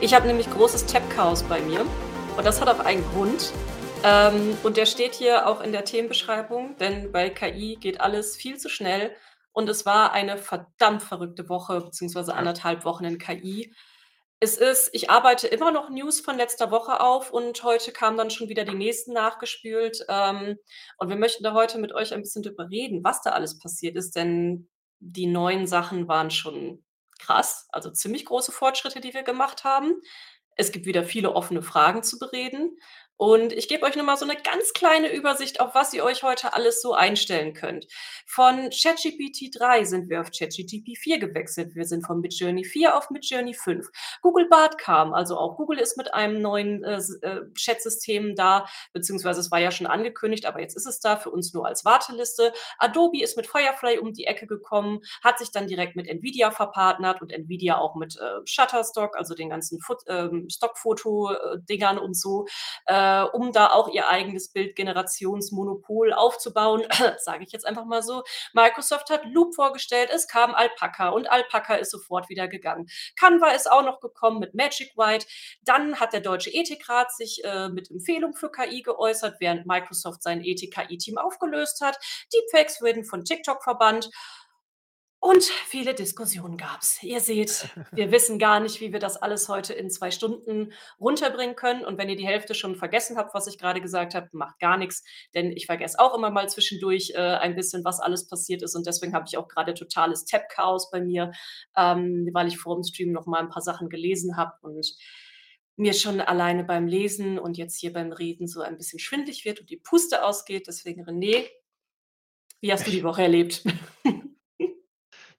Ich habe nämlich großes Tech-Chaos bei mir und das hat auch einen Grund. Ähm, und der steht hier auch in der Themenbeschreibung, denn bei KI geht alles viel zu schnell und es war eine verdammt verrückte Woche beziehungsweise. 1,5 Wochen in KI. Es ist ich arbeite immer noch News von letzter Woche auf und heute kamen dann schon wieder die nächsten nachgespült. Ähm, und wir möchten da heute mit euch ein bisschen drüber reden, was da alles passiert ist, denn die neuen Sachen waren schon krass, also ziemlich große Fortschritte, die wir gemacht haben. Es gibt wieder viele offene Fragen zu bereden. Und ich gebe euch nur mal so 'ne ganz kleine Übersicht, auf was ihr euch heute alles so einstellen könnt. Von ChatGPT 3 sind wir auf ChatGPT 4 gewechselt. Wir sind von Midjourney 4 auf Midjourney 5. Google Bard kam, also auch Google ist mit einem neuen, äh, äh, Chat-System da, beziehungsweise es war ja schon angekündigt, aber jetzt ist es da, für uns nur als Warteliste. Adobe ist mit Firefly um die Ecke gekommen, hat sich dann direkt mit Nvidia verpartnert und Nvidia auch mit, äh, Shutterstock, also den ganzen Fut ähm, Stockfoto äh, und so, äh, um da auch ihr eigenes Bildgenerationsmonopol aufzubauen, sage ich jetzt einfach mal so. Microsoft hat Loop vorgestellt, es kam Alpaca und Alpaca ist sofort wieder gegangen. Canva ist auch noch gekommen mit Magic Write. Dann hat der Deutsche Ethikrat sich, äh, mit Empfehlung für KI geäußert, während Microsoft sein Ethik-KI-Team aufgelöst hat. Deepfakes werden von TikTok verbannt. Und viele Diskussionen gab's. Ihr seht, wir wissen gar nicht, wie wir das alles heute in 2 Stunden runterbringen können. Und wenn ihr die Hälfte schon vergessen habt, was ich grade gesagt habe, macht gar nix, denn ich vergesse auch immer mal zwischendurch, äh, ein bisschen, was alles passiert ist. Und deswegen habe ich auch grade totales Tab-Chaos bei mir, ähm, weil ich vorm Stream noch mal 'n paar Sachen gelesen habe und mir schon alleine beim Lesen und jetzt hier beim Reden so ein bisschen schwindelig wird und die Puste ausgeht. Deswegen, René wie hast du die Woche erlebt?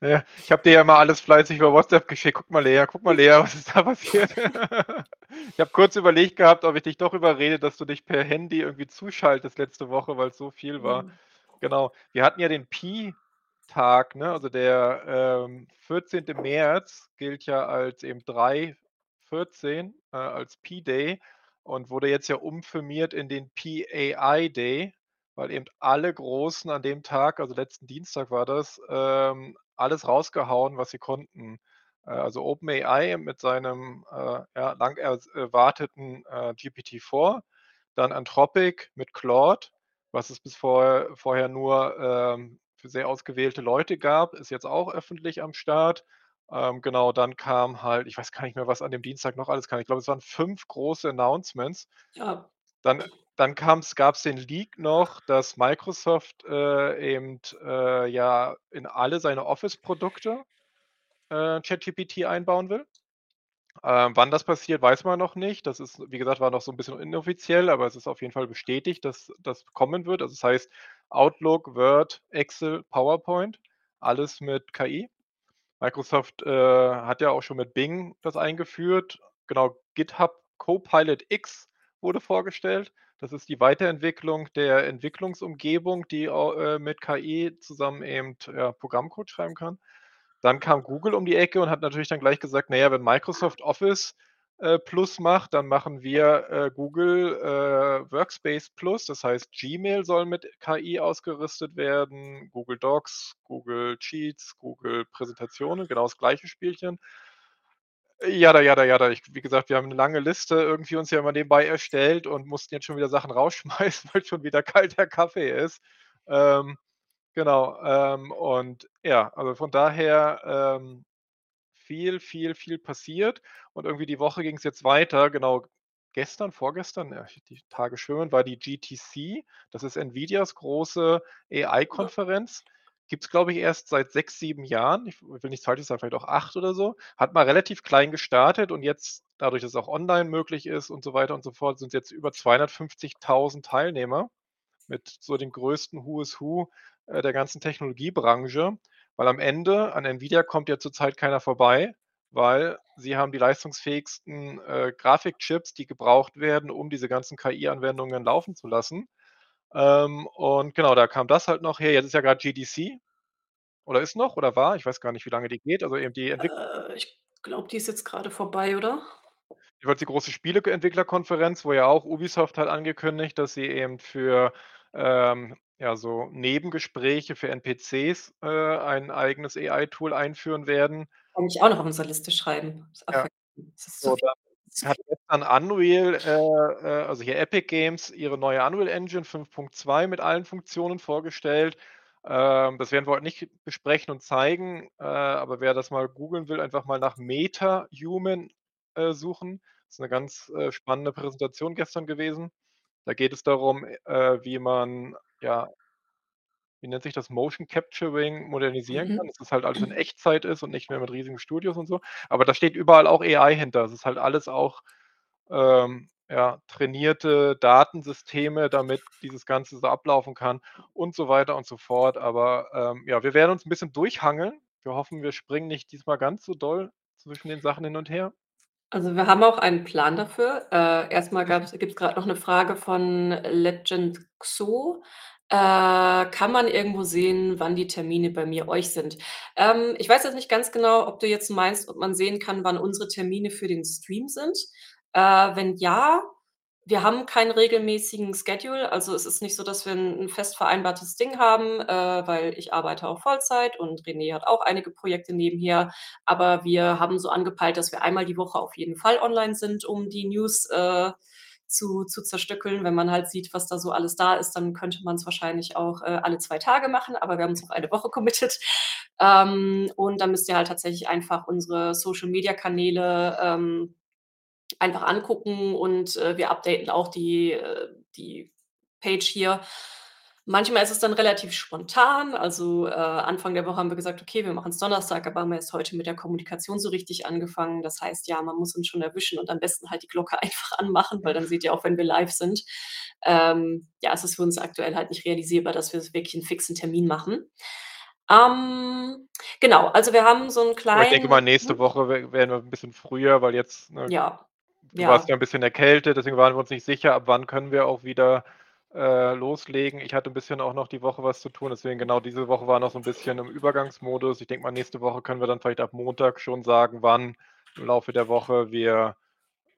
Na ja, ich habe dir ja immer alles fleißig über WhatsApp geschickt: „Guck mal, Lea, guck mal, Lea, was ist da passiert?“ Ich habe kurz überlegt gehabt, ob ich dich doch überrede, dass du dich per Handy irgendwie zuschaltest letzte Woche, weil's so viel war. Mhm. Genau. Wir hatten ja den Pi-Tag, ne? Also der, ähm, 14. März gilt ja als eben 3/14, äh, als Pi-Day und wurde jetzt ja umfirmiert in den Pi-AI-Day, weil eben alle Großen an dem Tag, also letzten Dienstag war das, ähm, alles rausgehauen, was sie konnten. Äh, also OpenAI mit seinem, äh, ja, lang erwarteten, äh, GPT-4, dann Anthropic mit Claude, was es bis vorher vorher nur, ähm, für sehr ausgewählte Leute gab, ist jetzt auch öffentlich am Start. Ähm, genau, dann kam halt ich weiß gar nicht mehr, was an dem Dienstag noch alles kam. Ich glaube, es waren 5 große Announcements. Ja. Dann dann kam's gab's den Leak noch, dass Microsoft, äh, eben, äh, ja in alle seine Office-Produkte, äh, ChatGPT einbauen will. Ähm, wann das passiert, weiß man noch nicht. Das ist, wie gesagt, war noch so 'n bisschen inoffiziell, aber es ist auf jeden Fall bestätigt, dass das kommen wird. Also, das heißt, Outlook, Word, Excel, PowerPoint, alles mit KI. Microsoft, äh, hat ja auch schon mit Bing das eingeführt. Genau, GitHub Copilot X wurde vorgestellt. Das ist die Weiterentwicklung der Entwicklungsumgebung, die äh, mit KI zusammen eben, ja, Programmcode schreiben kann. Dann kam Google um die Ecke und hat natürlich dann gleich gesagt: „Na ja, wenn Microsoft Office, äh, Plus macht, dann machen wir, äh, Google, äh, Workspace Plus.“ Das heißt, Gmail soll mit KI ausgerüstet werden, Google Docs, Google Sheets, Google Präsentationen, genau das gleiche Spielchen. Jada, jada, jada. Ich wie gesagt, wir haben 'ne lange Liste irgendwie uns ja immer nebenbei erstellt und mussten jetzt schon wieder Sachen rausschmeißen, weil schon wieder kalter Kaffee ist. Ähm, genau, ähm, und ja, also von daher, ähm, viel, viel, viel passiert und irgendwie die Woche ging's jetzt weiter. Genau, gestern, vorgestern, ja, die Tage schwimmen, war die GTC. Das ist Nvidias große Ja. AI-Konferenz. Gibt's, glaube ich, erst seit 6, 7 Jahren. Ich will nichts Falsches sagen, vielleicht auch 8 oder so. Hat mal relativ klein gestartet und jetzt, dadurch, dass es auch online möglich ist und so weiter und so fort, sind's jetzt über 250.000 Teilnehmer mit so den größten Who is Who, äh, der ganzen Technologiebranche. Weil am Ende an Nvidia kommt ja zurzeit keiner vorbei, weil sie haben die leistungsfähigsten, äh, Grafikchips, die gebraucht werden, um diese ganzen KI-Anwendungen laufen zu lassen. Ähm, und genau, da kam das halt noch her. Jetzt ist ja grad GDC oder ist noch oder war, ich weiß gar nicht, wie lange die geht, also eben die Entwick Äh, ich glaube, die ist jetzt grade vorbei, oder? Die große Spiele G Entwicklerkonferenz, wo ja auch Ubisoft hat angekündigt, dass sie eben für, ähm, ja, so Nebengespräche für NPCs, äh, ein eigenes AI-Tool einführen werden. Kann ich auch noch auf unsere Liste schreiben. Ist auch Ja. es ist So, viel. dann hat gestern Unreal, äh, äh, also hier Epic Games, ihre neue Unreal Engine 5.2 mit allen Funktionen vorgestellt. Ähm, das werden wir heute nicht besprechen und zeigen, äh, aber wer das mal googeln will, einfach mal nach MetaHuman, äh, suchen. Das ist 'ne ganz, äh, spannende Präsentation gestern gewesen. Da geht es darum, äh, wie man, ja wie nennt sich das, Motion Capturing modernisieren kann, Mhm. dass das halt alles in Echtzeit ist und nicht mehr mit riesigen Studios und so. Aber da steht überall auch AI hinter. Das ist halt alles auch, ähm, ja, trainierte Datensysteme, damit dieses Ganze so ablaufen kann und so weiter und so fort. Aber, ähm, ja, wir werden uns 'n bisschen durchhangeln. Wir hoffen, wir springen nicht diesmal ganz so doll zwischen den Sachen hin und her. Also, wir haben auch einen Plan dafür. Äh, erst mal gab's gibt's grad noch 'ne Frage von Legend Xo. Äh, kann man irgendwo sehen, wann die Termine bei mir euch sind? Ähm, ich weiß jetzt nicht ganz genau, ob du jetzt meinst, ob man sehen kann, wann unsere Termine für den Stream sind. Äh, wenn ja wir haben keinen regelmäßigen Schedule. Also, es ist nicht so, dass wir 'n 'n fest vereinbartes Ding haben, äh, weil ich arbeite auch Vollzeit und René hat auch einige Projekte nebenher. Aber wir haben so angepeilt, dass wir einmal die Woche auf jeden Fall online sind, um die News, äh, zu zu zerstückeln. Wenn man halt sieht, was da so alles da ist, dann könnte man's wahrscheinlich auch, äh, alle 2 Tage machen, aber wir haben uns auf eine Woche committed. Ähm, und dann müsst ihr halt tatsächlich einfach unsere Social-Media-Kanäle, ähm, einfach angucken und, äh, wir updaten auch die äh, die Page hier. Manchmal ist es dann relativ spontan. Also, äh, Anfang der Woche haben wir gesagt: „Okay, wir machen's Donnerstag“, aber haben erst heute mit der Kommunikation so richtig angefangen. Das heißt, ja, man muss uns schon erwischen und am besten halt die Glocke einfach anmachen, weil dann seht ihr auch, wenn wir live sind. Ähm, ja, es ist für uns aktuell halt nicht realisierbar, dass wir wirklich 'n fixen Termin machen. Ähm, genau, also, wir haben so 'n Aber ich denke mal, kleinen nächste mhm. Woche wären wir 'n bisschen früher, weil jetzt, ne Ja, du warst ja ja. 'n bisschen erkältet, deswegen waren wir uns nicht sicher, ab wann können wir auch wieder, äh, loslegen. Ich hatte 'n bisschen auch noch die Woche was zu tun, deswegen genau diese Woche war noch so 'n bisschen im Übergangsmodus. Ich denke mal, nächste Woche können wir dann vielleicht ab Montag schon sagen, wann im Laufe der Woche wir,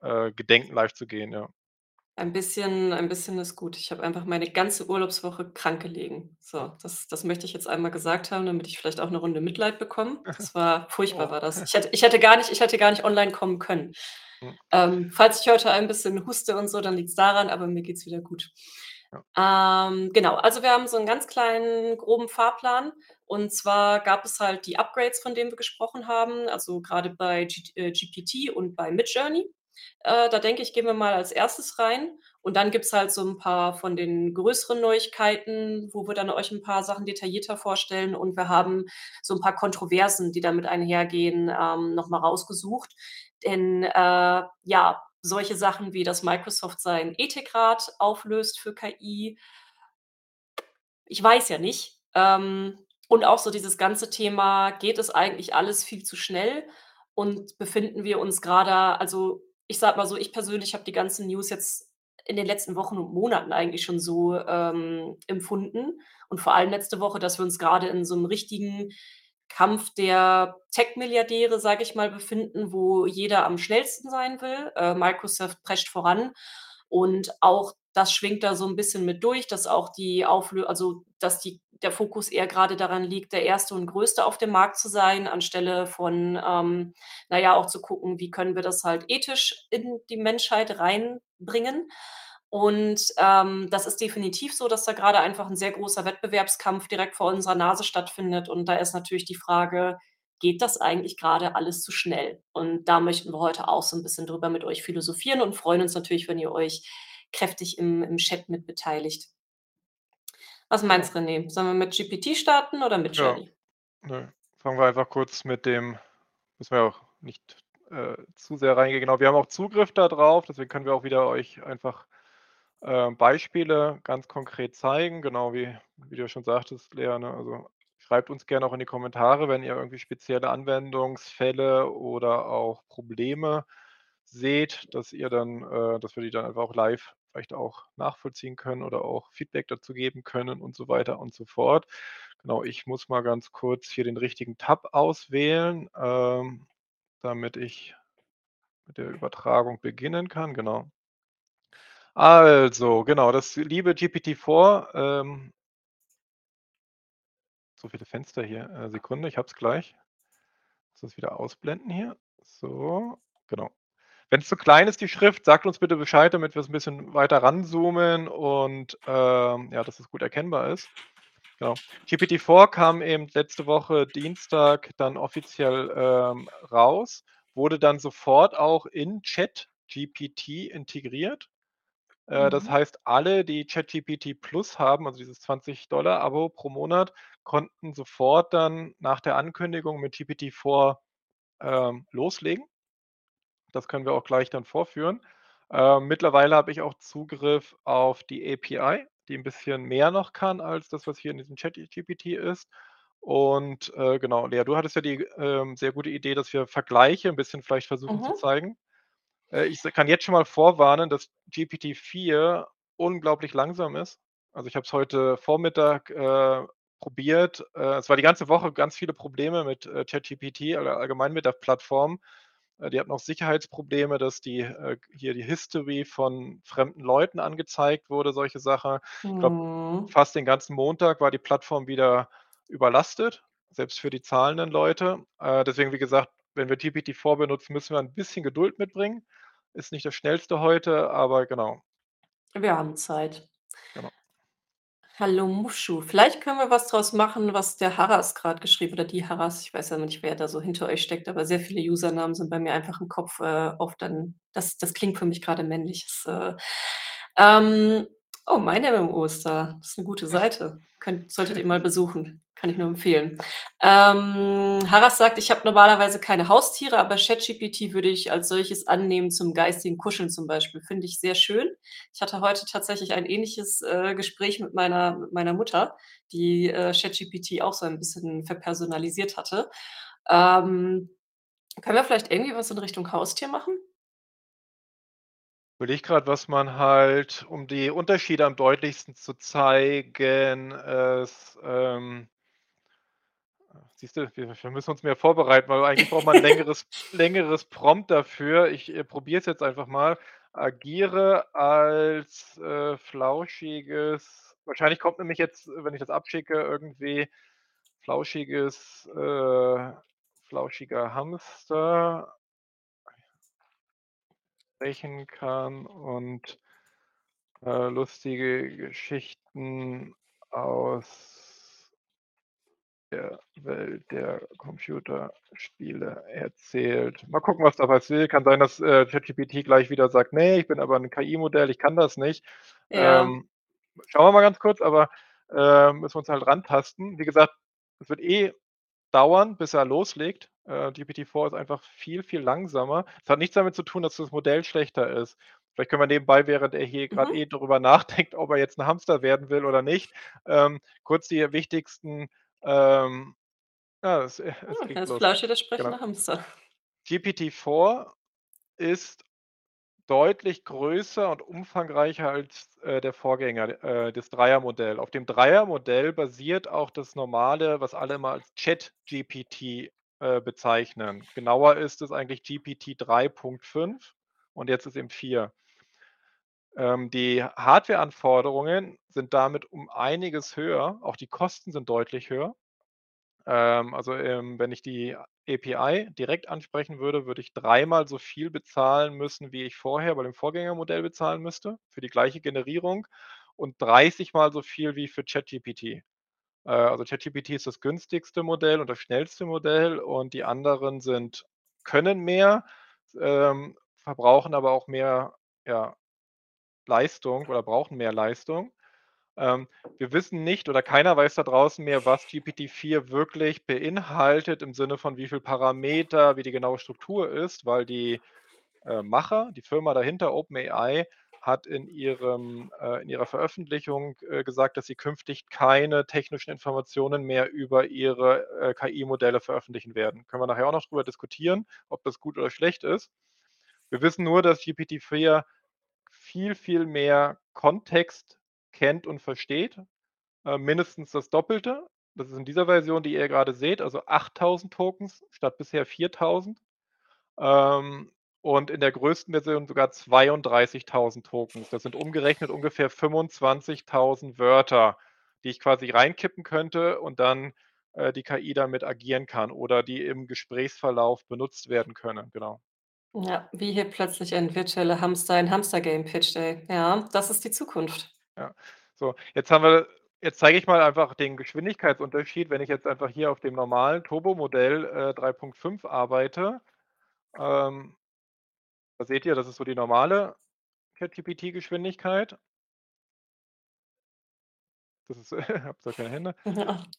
äh, gedenken, live zu gehen, ja. Ein bisschen ein bisschen ist gut. Ich habe einfach meine ganze Urlaubswoche krank gelegen. So, das das möchte ich jetzt einmal gesagt haben, damit ich vielleicht auch 'ne Runde Mitleid bekomme. Das war furchtbar Oh. war das. Ich hätte ich hätte gar nicht ich hätte gar nicht online kommen können. Hm. Ähm, falls ich heute ein bisschen huste und so, dann liegt's daran, aber mir geht's wieder gut. Ja. Ähm, genau, also, wir haben so 'n ganz kleinen groben Fahrplan. Und zwar gab es halt die Upgrades, von denen wir gesprochen haben, also, grade bei G äh, GPT und bei Midjourney. Äh, da denke ich, gehen wir mal als 1. rein. Und dann gibt's halt so 'n paar von den größeren Neuigkeiten, wo wir dann euch 'n paar Sachen detaillierter vorstellen. Und wir haben so 'n paar Kontroversen, die damit einhergehen, ähm, noch mal rausgesucht. Denn, äh, ja, solche Sachen wie, dass Microsoft seinen Ethikrat auflöst für KI ich weiß ja nicht. Ähm, und auch so dieses ganze Thema: Geht es eigentlich alles viel zu schnell? Und befinden wir uns grade also, ich sage mal so, ich persönlich habe die ganzen News jetzt in den letzten Wochen und Monaten eigentlich schon so, ähm, empfunden. Und vor allem letzte Woche, dass wir uns grade in so 'nem richtigen Kampf der Tech-Milliardäre, sage ich mal, befinden, wo jeder am schnellsten sein will. Äh, Microsoft prescht voran und auch das schwingt da so 'n bisschen mit durch, dass auch die Auflö also, dass die der Fokus eher grade daran liegt, der Erste und Größte auf dem Markt zu sein, anstelle von, ähm, na ja, auch zu gucken, wie können wir das halt ethisch in die Menschheit reinbringen. Und, ähm, das ist definitiv so, dass da grade einfach 'n sehr großer Wettbewerbskampf direkt vor unserer Nase stattfindet. Und da ist natürlich die Frage: Geht das eigentlich grade alles zu schnell? Und da möchten wir heute auch so 'n bisschen drüber mit euch philosophieren und freuen uns natürlich, wenn ihr euch kräftig im im Chat mit beteiligt. Was meinst René? Sollen wir mit GPT starten oder Ja, Midjourney? ne, fangen wir einfach kurz mit dem müssen wir auch nicht, äh, zu sehr reingehen. Genau, wir haben auch Zugriff da drauf, deswegen können wir auch wieder euch einfach, äh, Beispiele ganz konkret zeigen, genau wie wie du schon sagtest, Lea, ne? Also, schreibt uns gerne auch in die Kommentare, wenn ihr irgendwie spezielle Anwendungsfälle oder auch Probleme seht, dass ihr dann äh, dass wir die dann einfach auch live vielleicht auch nachvollziehen können oder auch Feedback dazu geben können und so weiter und so fort. Genau, ich muss mal ganz kurz hier den richtigen Tab auswählen, ähm, damit ich mit der Übertragung beginnen kann, genau. Also, genau, das liebe GPT-4, ähm so viele Fenster hier. Äh, Sekunde, ich habe es gleich. Muss das wieder ausblenden hier. So, genau. Wenn's zu klein ist, die Schrift, sagt uns bitte Bescheid, damit wir's 'n bisschen weiter ranzoomen und, ähm, ja, dass es gut erkennbar ist. Genau. GPT-4 kam eben letzte Woche Dienstag dann offiziell, ähm, raus, wurde dann sofort auch in ChatGPT integriert. Äh, das Mhm. heißt, alle, die ChatGPT Plus haben, also dieses 20 Abo pro Monat, konnten sofort dann nach der Ankündigung mit GPT-4, ähm, loslegen. Das können wir auch gleich dann vorführen. Ähm, mittlerweile habe ich auch Zugriff auf die API, die 'n bisschen mehr noch kann als das, was hier in diesem ChatGPT ist. Und, äh, genau, Lea, du hattest ja die, ähm, sehr gute Idee, dass wir Vergleiche 'n bisschen vielleicht versuchen zu Mhm. zeigen. Äh, ich kann jetzt schon mal vorwarnen, dass GPT-4 unglaublich langsam ist. Also, ich habe es heute Vormittag, äh, probiert. Äh, es war die ganze Woche ganz viele Probleme mit, äh, ChatGPT allgemein mit der Plattform. Äh, die hatten auch Sicherheitsprobleme, dass die, äh, hier die History von fremden Leuten angezeigt wurde, solche Sachen. Ich glaube, Mhm. fast den ganzen Montag war die Plattform wieder überlastet, selbst für die zahlenden Leute. Deswegen, wie gesagt, wenn wir GPT-4 benutzen, müssen wir ein bisschen Geduld mitbringen. Ist nicht das Schnellste heute, aber genau. Wir haben Zeit. Genau. Hallo Muschu. Vielleicht können wir was draus machen, was der Harras grad geschrieben oder die Harras. Ich weiß ja nicht, wer da so hinter euch steckt, aber sehr viele Usernamen sind bei mir einfach im Kopf, äh, oft dann das das klingt für mich grade männlich. Das, äh ähm, oh, mein MMO ist da. Das ist 'ne gute Seite. Könnt solltet ihr mal besuchen. Kann ich nur empfehlen. Ähm, Harras sagt: „Ich habe normalerweise keine Haustiere, aber ChatGPT würde ich als solches annehmen zum geistigen Kuscheln zum Beispiel.“ Finde ich sehr schön. Ich hatte heute tatsächlich ein ähnliches, äh, Gespräch mit meiner mit meiner Mutter, die, äh, ChatGPT auch so ein bisschen verpersonalisiert hatte. Ähm, können wir vielleicht irgendwie was in Richtung Haustier machen? Überlege grad, was man halt um die Unterschiede am deutlichsten zu zeigen, es, ähm siehst du, wir wir müssen uns mehr vorbereiten, weil eigentlich braucht man 'n längeres längeres Prompt dafür. Ich, äh, probiere es jetzt einfach mal. Agiere als, äh, flauschiges wahrscheinlich kommt nämlich jetzt, wenn ich das abschicke, irgendwie flauschiges, äh flauschiger Hamster sprechen kann und, äh, lustige Geschichten aus der Welt der Computerspiele erzählt. Mal gucken, was da passiert. Kann sein, dass, äh, ChatGPT gleich wieder sagt: „Ne, ich bin aber 'n KI-Modell, ich kann das nicht.“ Ja. Ähm, schauen wir mal ganz kurz, aber, ähm, müssen wir uns halt rantasten. Wie gesagt, es wird eh dauern, bis er loslegt. Äh, GPT-4 ist einfach viel, viel langsamer. Es hat nichts damit zu tun, dass das Modell schlechter ist. Vielleicht können wir nebenbei, während er hier grad Mhm. eh darüber nachdenkt, ob er jetzt 'n Hamster werden will oder nicht, ähm, kurz die wichtigsten, ähm ja, es es Hm, geht das los. Flauschi, das Genau. sprechende Hamster. GPT-4 ist deutlich größer und umfangreicher als, äh, der Vorgänger, äh, das Dreiermodell. Auf dem Dreiermodell basiert auch das normale, was alle immer als ChatGPT, äh, bezeichnen. Genauer ist es eigentlich GPT-3.5 und jetzt ist eben 4. Ähm, die Hardwareanforderungen sind damit um einiges höher. Auch die Kosten sind deutlich höher. Ähm, also, ähm, wenn ich die API direkt ansprechen würde, würde ich dreimal so viel bezahlen müssen, wie ich vorher bei dem Vorgängermodell bezahlen müsste für die gleiche Generierung und 30 Mal so viel wie für ChatGPT. Äh, also, ChatGPT ist das günstigste Modell und das schnellste Modell und die anderen sind können mehr, ähm, verbrauchen aber auch mehr, ja, Leistung oder brauchen mehr Leistung. Ähm, wir wissen nicht oder keiner weiß da draußen mehr, was GPT-4 wirklich beinhaltet im Sinne von wie viel Parameter, wie die genaue Struktur ist, weil die, äh, Macher, die Firma dahinter, OpenAI, hat in ihrem äh, in ihrer Veröffentlichung, äh, gesagt, dass sie künftig keine technischen Informationen mehr über ihre, äh, KI-Modelle veröffentlichen werden. Können wir nachher auch noch drüber diskutieren, ob das gut oder schlecht ist. Wir wissen nur, dass GPT-4 viel, viel mehr Kontext kennt und versteht, äh, mindestens das Doppelte. Das ist in dieser Version, die ihr grade seht, also 8.000 Tokens statt bisher 4.000. Ähm, und in der größten Version sogar 32.000 Tokens. Das sind umgerechnet ungefähr 25.000 Wörter, die ich quasi reinkippen könnte und dann, äh, die KI damit agieren kann oder die im Gesprächsverlauf benutzt werden können, genau. Ja, wie hier plötzlich ein virtueller Hamster ein Hamster-Game pitcht, ey. Ja, das ist die Zukunft. Ja. So, jetzt haben wir jetzt zeige ich mal einfach den Geschwindigkeitsunterschied, wenn ich jetzt einfach hier auf dem normalen Turbo-Modell, äh, 3.5 arbeite. Ähm da seht ihr, das ist so die normale ChatGPT-Geschwindigkeit. Das ist habe zwar keine Hände. Ja.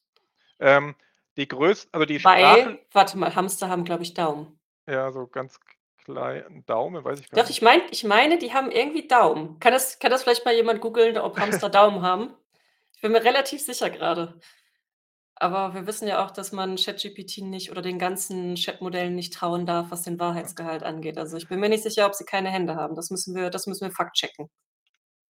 Ähm, die größ also die Sprachen Weil warte mal, Hamster haben, glaube ich, Daumen. Ja, so ganz k klein Daumen, weiß ich gar Doch, nicht. ich meine ich meine, die haben irgendwie Daumen. Kann das kann das vielleicht mal jemand googeln, ob Hamster Daumen haben? Ich bin mir relativ sicher grade. Aber wir wissen ja auch, dass man ChatGPT nicht oder den ganzen Chat-Modellen nicht trauen darf, was den. Wahrheitsgehalt angeht. Also, ich bin mir nicht sicher, ob sie keine Hände haben. Das müssen wir das müssen wir fact-checken.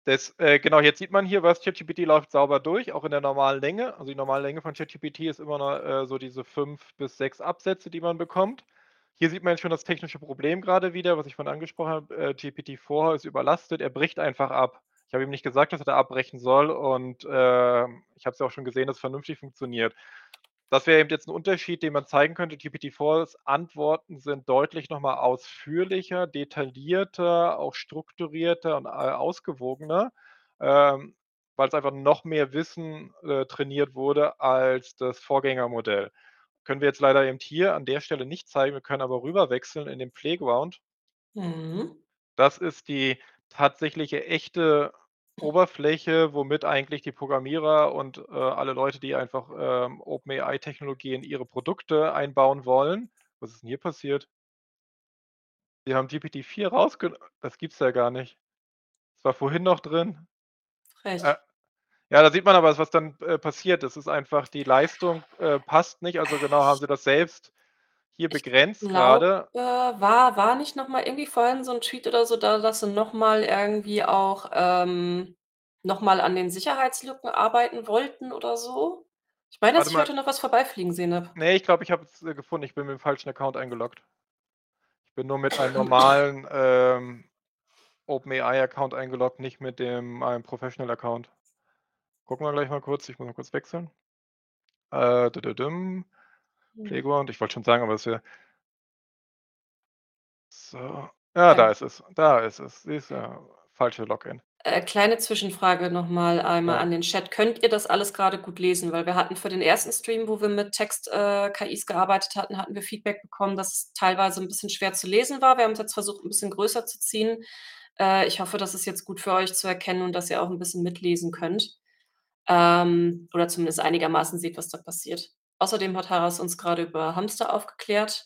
Das äh, genau, jetzt sieht man hier, was ChatGPT läuft sauber durch, auch in der normalen Länge. Also, die normale Länge von ChatGPT ist immer noch, äh, so diese 5 bis 6 Absätze, die man bekommt. Hier sieht man jetzt schon das technische Problem grade wieder, was ich vorhin angesprochen habe. Äh, GPT-4 ist überlastet, er bricht einfach ab. Ich habe ihm nicht gesagt, dass er da abbrechen soll und, ähm, ich habe es ja auch schon gesehen, dass es vernünftig funktioniert. Das wäre eben jetzt 'n Unterschied, den man zeigen könnte. GPT-4's Antworten sind deutlich noch mal ausführlicher, detaillierter, auch strukturierter und, äh, ausgewogener, ähm, weil's einfach noch mehr Wissen, äh, trainiert wurde als das Vorgängermodell. Können wir jetzt leider eben hier an der Stelle nicht zeigen, wir können aber rüberwechseln in den Playground. Mhm. Das ist die tatsächliche echte Oberfläche, womit eigentlich die Programmierer und, äh, alle Leute, die einfach, ähm, OpenAI-Technologie in ihre Produkte einbauen wollen was ist 'n hier passiert? Die haben GPT-4 rausgen das gibt's ja gar nicht. Es war vorhin noch drin. Äh, Frech. Ja, da sieht man aber, was dann, äh, passiert. Das ist einfach die Leistung, äh, passt nicht. Also, genau haben sie das selbst hier Ich begrenzt glaube, grade. war war nicht noch mal irgendwie vorhin so 'n Tweet oder so da, dass sie noch mal irgendwie auch, ähm noch mal an den Sicherheitslücken arbeiten wollten oder so? Ich meine, dass Warte ich mal. heute noch was vorbeifliegen sehen habe. Ne, ich glaube, ich habe es, äh, gefunden. Ich bin mit dem falschen Account eingeloggt. Ich bin nur mit einem normalen, ähm, OpenAI-Account eingeloggt, nicht mit dem meinem Professional-Account. Gucken wir gleich mal kurz. Ich muss mal kurz wechseln. Äh, dü-dü-düm, Mhm. Playground. Ich wollte schon sagen, aber es wär So. Ja, da Dann ist es. Da ist es. Siehst du, falsche Login. Äh, kleine Zwischenfrage noch mal einmal Ja. an den Chat. Könnt ihr das alles grade gut lesen? Weil wir hatten für den 1. Stream, wo wir mit Text äh, gearbeitet hatten, hatten wir Feedback bekommen, dass es teilweise 'n bisschen schwer zu lesen war. Wir haben's jetzt versucht, 'n bisschen größer zu ziehen. Äh, ich hoffe, das ist jetzt gut für euch zu erkennen und dass ihr auch 'n bisschen mitlesen könnt, ähm, oder zumindest einigermaßen seht, was da passiert. Außerdem hat Haras uns grade über Hamster aufgeklärt.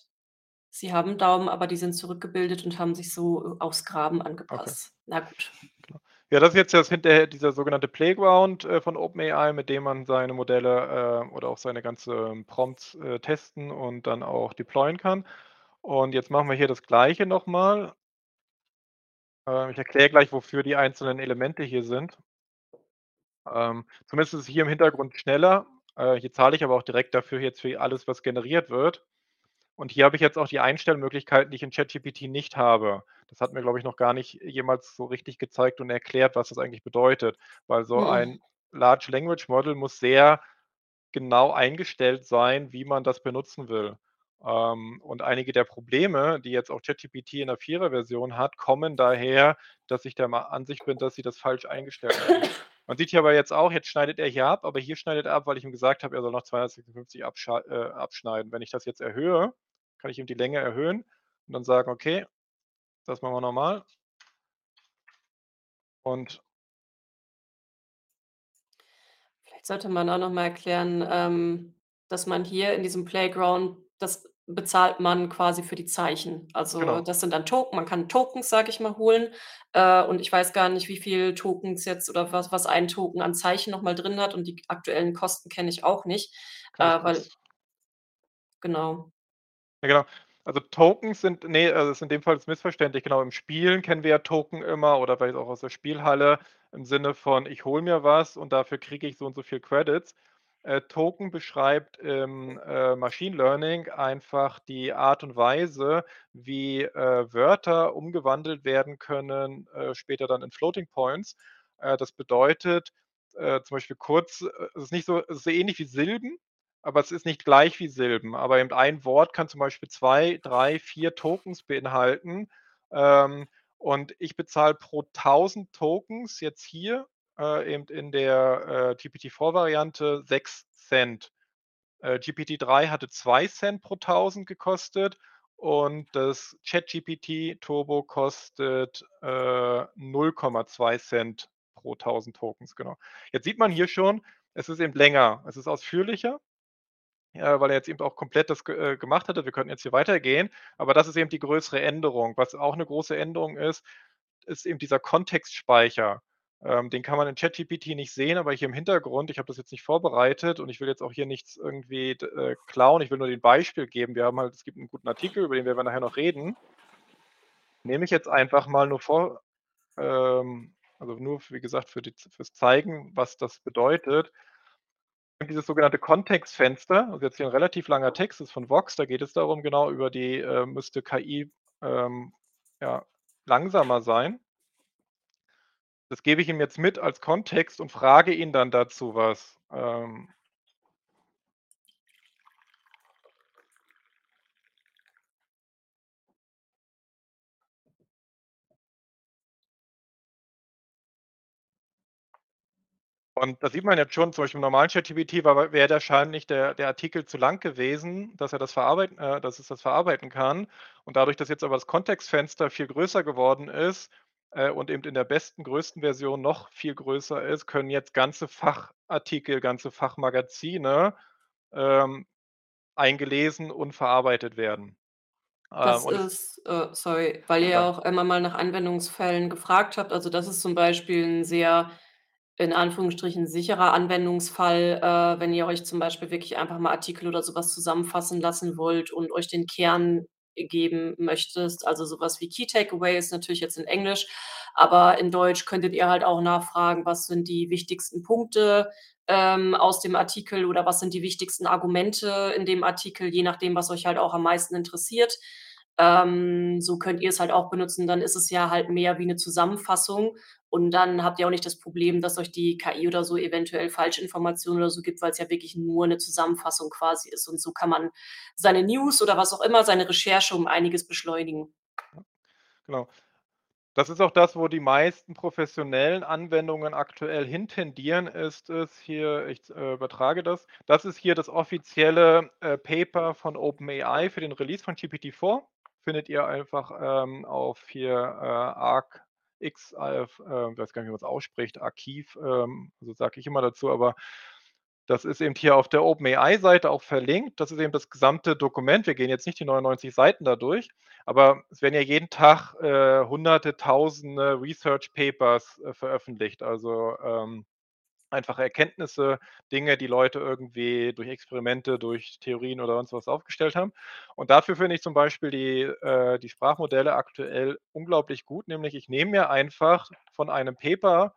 Sie haben Daumen, aber die sind zurückgebildet und haben sich so, äh, aufs Graben Okay. angepasst. Na gut. Genau. Ja, das ist jetzt das hinterher dieser sogenannte Playground, äh, von OpenAI, mit dem man seine Modelle, äh, oder auch seine ganze Prompts, äh, testen und dann auch deployen kann. Und jetzt machen wir hier das Gleiche noch mal. Äh, ich erkläre gleich, wofür die einzelnen Elemente hier sind. Ähm, zumindest ist es hier im Hintergrund schneller. Äh, hier zahle ich aber auch direkt dafür jetzt für alles, was generiert wird. Und hier habe ich jetzt auch die Einstellmöglichkeiten, die ich in ChatGPT nicht habe. Das hat mir, glaube ich, noch gar nicht jemals so richtig gezeigt und erklärt, was das eigentlich bedeutet. Weil so Mhm. ein Large Language Model muss sehr genau eingestellt sein, wie man das benutzen will. Ähm, und einige der Probleme, die jetzt auch ChatGPT in der Vierer-Version hat, kommen daher, dass ich der Ansicht bin, dass sie das falsch eingestellt haben. Man sieht hier aber jetzt auch, jetzt schneidet er hier ab, aber hier schneidet er ab, weil ich ihm gesagt habe, er soll noch 256 abschei äh, abschneiden. Wenn ich das jetzt erhöhe, kann ich ihm die Länge erhöhen und dann sagen: „Okay, das machen wir normal.“ Und Vielleicht sollte man auch noch mal erklären, ähm, dass man hier in diesem Playground das bezahlt man quasi für die Zeichen. Also, Genau. das sind dann Token man kann Tokens, sage ich mal, holen. Äh, und ich weiß gar nicht, wie viel Tokens jetzt oder was was ein Token an Zeichen noch mal drin hat und die aktuellen Kosten kenne ich auch nicht, äh, weil Genau. Ja, genau. Also, Tokens sind ne, also, ist in dem Fall ist missverständlich. Genau, im Spielen kennen wir ja Token immer oder vielleicht auch aus der Spielhalle im Sinne von: „Ich hole mir was und dafür kriege ich so und so viel Credits.“ Äh, Token beschreibt im, äh, Machine Learning einfach die Art und Weise, wie, äh, Wörter umgewandelt werden können, äh, später dann in Floating Points. Äh, das bedeutet, äh, zum Beispiel kurz es ist nicht so es ist ähnlich wie Silben. aber es ist nicht gleich wie Silben. Aber eben ein Wort kann zum Beispiel 2, 3, 4 Tokens beinhalten. Ähm, und ich bezahle pro 1000 Tokens jetzt hier, äh, eben in der, äh, GPT-4-Variante 6 Cent. Äh, GPT-3 hatte 2 Cent pro 1000 gekostet und das ChatGPT Turbo kostet, äh, 0,2 Cent pro 1000 Tokens, genau. Jetzt sieht man hier schon, es ist eben länger, es ist ausführlicher, ja, weil er jetzt eben auch komplett das äh, gemacht hatte. Wir könnten jetzt hier weitergehen, aber das ist eben die größere Änderung. Was auch 'ne große Änderung ist, ist eben dieser Kontextspeicher. Ähm, den kann man in ChatGPT nicht sehen, aber hier im Hintergrund ich habe das jetzt nicht vorbereitet und ich will jetzt auch hier nichts irgendwie äh, klauen. Ich will nur den Beispiel geben. Wir haben halt es gibt 'n guten Artikel, über den wir nachher noch reden. Nehme ich jetzt einfach mal nur vor ähm, also nur wie gesagt, für die fürs Zeigen, was das bedeutet. Dieses sogenannte Kontextfenster, also jetzt hier 'n relativ langer Text, ist von Vox, da geht es darum, genau über die, äh müsste KI, ähm, ja, langsamer sein. Das gebe ich ihm jetzt mit als Kontext und frage ihn dann dazu was, ähm Und da sieht man jetzt schon, zum Beispiel im normalen ChatGPT wäre wahrscheinlich der der Artikel zu lang gewesen, dass er das verarbeiten äh, dass es das verarbeiten kann. Und dadurch, dass jetzt aber das Kontextfenster viel größer geworden ist, äh, und eben in der besten, größten Version noch viel größer ist, können jetzt ganze Fachartikel, ganze Fachmagazine, ähm, eingelesen und verarbeitet werden. Ähm, Das es ist äh, sorry, weil ihr ja auch immer mal nach Anwendungsfällen gefragt habt. Also, das ist zum Beispiel 'n sehr, in Anführungsstrichen, sicherer Anwendungsfall, äh, wenn ihr euch zum Beispiel wirklich einfach mal Artikel oder so was zusammenfassen lassen wollt und euch den Kern geben möchtest. Also, so was wie Key Takeaways natürlich jetzt in Englisch, aber in Deutsch könntet ihr halt auch nachfragen: „Was sind die wichtigsten Punkte, ähm, aus dem Artikel oder was sind die wichtigsten Argumente in dem Artikel?“ Je nachdem, was euch halt auch am meisten interessiert. Ähm, so könnt ihr's halt auch benutzen. Dann ist es ja halt mehr wie 'ne Zusammenfassung und dann habt ihr auch nicht das Problem, dass euch die KI oder so eventuell Falschinformationen oder so gibt, weil's ja wirklich nur 'ne Zusammenfassung quasi ist. Und so kann man seine News oder was auch immer, seine Recherche um einiges beschleunigen. Genau. Das ist auch das, wo die meisten professionellen Anwendungen aktuell hin tendieren, ist es hier ich äh, übertrage das. Das ist hier das offizielle, äh, Paper von OpenAI für den Release von GPT-4. Findet ihr einfach, ähm, auf hier, äh, ArcX AF äh, weiß gar nicht, wie man's ausspricht, Archiv, ähm, so sage ich immer dazu, aber das ist eben hier auf der OpenAI-Seite auch verlinkt. Das ist eben das gesamte Dokument. Wir gehen jetzt nicht die 99 Seiten da durch, aber es werden ja jeden Tag, äh, Hunderte, Tausende Research Papers, äh, veröffentlicht. Also, ähm, einfache Erkenntnisse, Dinge, die Leute irgendwie durch Experimente, durch Theorien oder sonst was aufgestellt haben. Und dafür finde ich zum Beispiel die äh, die Sprachmodelle aktuell unglaublich gut, nämlich ich nehme mir einfach von einem Paper,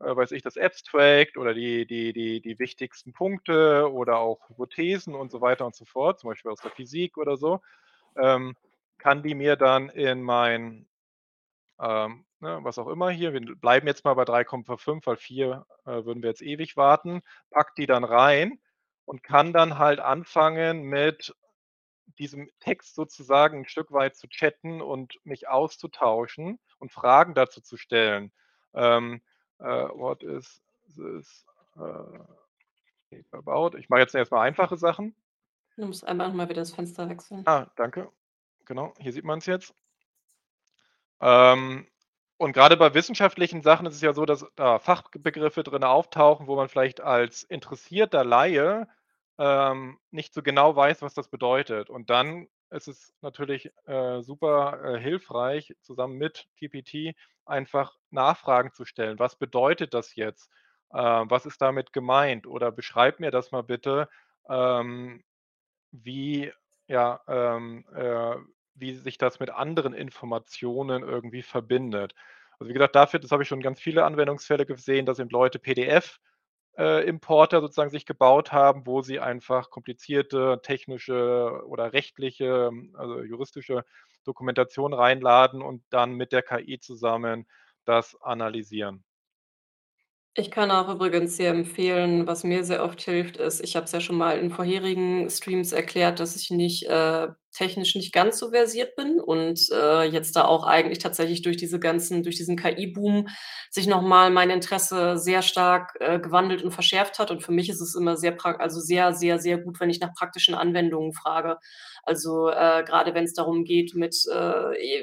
äh, weiß ich, das Abstract oder die die die die wichtigsten Punkte oder auch Hypothesen und so weiter und so fort, zum Beispiel aus der Physik oder so, ähm, kann die mir dann in mein ähm, ne, was auch immer hier, wir bleiben jetzt mal bei 3,5, weil 4, äh, würden wir jetzt ewig warten, packe die dann rein und kann dann halt anfangen, mit diesem Text sozusagen 'n Stück weit zu chatten und mich auszutauschen und Fragen dazu zu stellen. Ähm, äh, what is this, äh, about? Ich mache jetzt erst mal einfache Sachen. Du musst einmal noch mal wieder das Fenster wechseln. Ah, danke. Genau, hier sieht man's jetzt. Ähm, und grade bei wissenschaftlichen Sachen ist es ja so, dass da Fachbegriffe drin auftauchen, wo man vielleicht als interessierter Laie, ähm, nicht so genau weiß, was das bedeutet. Und dann ist es natürlich, äh, super, äh, hilfreich, zusammen mit GPT einfach Nachfragen zu stellen. „Was bedeutet das jetzt? Äh, was ist damit gemeint?“ Oder „Beschreib mir das mal bitte, ähm, wie ja, ähm, äh wie sich das mit anderen Informationen irgendwie verbindet.“ Also, wie gesagt, dafür das habe ich schon ganz viele Anwendungsfälle gesehen, da sind Leute PDF äh, sozusagen sich gebaut haben, wo sie einfach komplizierte technische oder rechtliche, also juristische Dokumentation reinladen und dann mit der KI zusammen das analysieren. Ich kann auch übrigens sehr empfehlen, was mir sehr oft hilft, ist ich habe es ja schon mal in vorherigen Streams erklärt, dass ich nicht äh, technisch nicht ganz so versiert bin und, äh, jetzt da auch eigentlich tatsächlich durch diese ganzen durch diesen KI-Boom sich noch mal mein Interesse sehr stark, äh, gewandelt und verschärft hat. Und für mich ist es immer sehr also sehr, sehr, sehr gut, wenn ich nach praktischen Anwendungen frage. Also, äh, grade wenn's darum geht mit, äh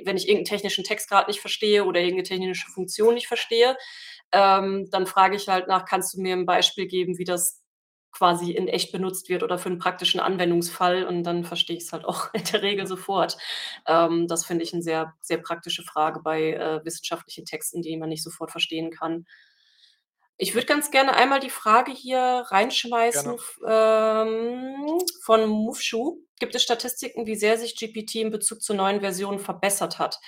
wenn ich irgend 'n technischen Text grad nicht verstehe oder irgend 'ne technische Funktion nicht verstehe, ähm, dann frage ich halt nach: „Kannst du mir 'n Beispiel geben, wie das quasi in echt benutzt wird oder für 'n praktischen Anwendungsfall?“ Und dann verstehe ich's halt auch in der Regel sofort. Ähm, das finde ich 'n sehr, sehr praktische Frage bei, äh, wissenschaftlichen Texten, die man nicht sofort verstehen kann. Ich würde ganz gerne einmal die Frage hier reinschmeißen ähm, von Mufshu: „Gibt es Statistiken, wie sehr sich GPT in Bezug zu neuen Versionen verbessert hat?“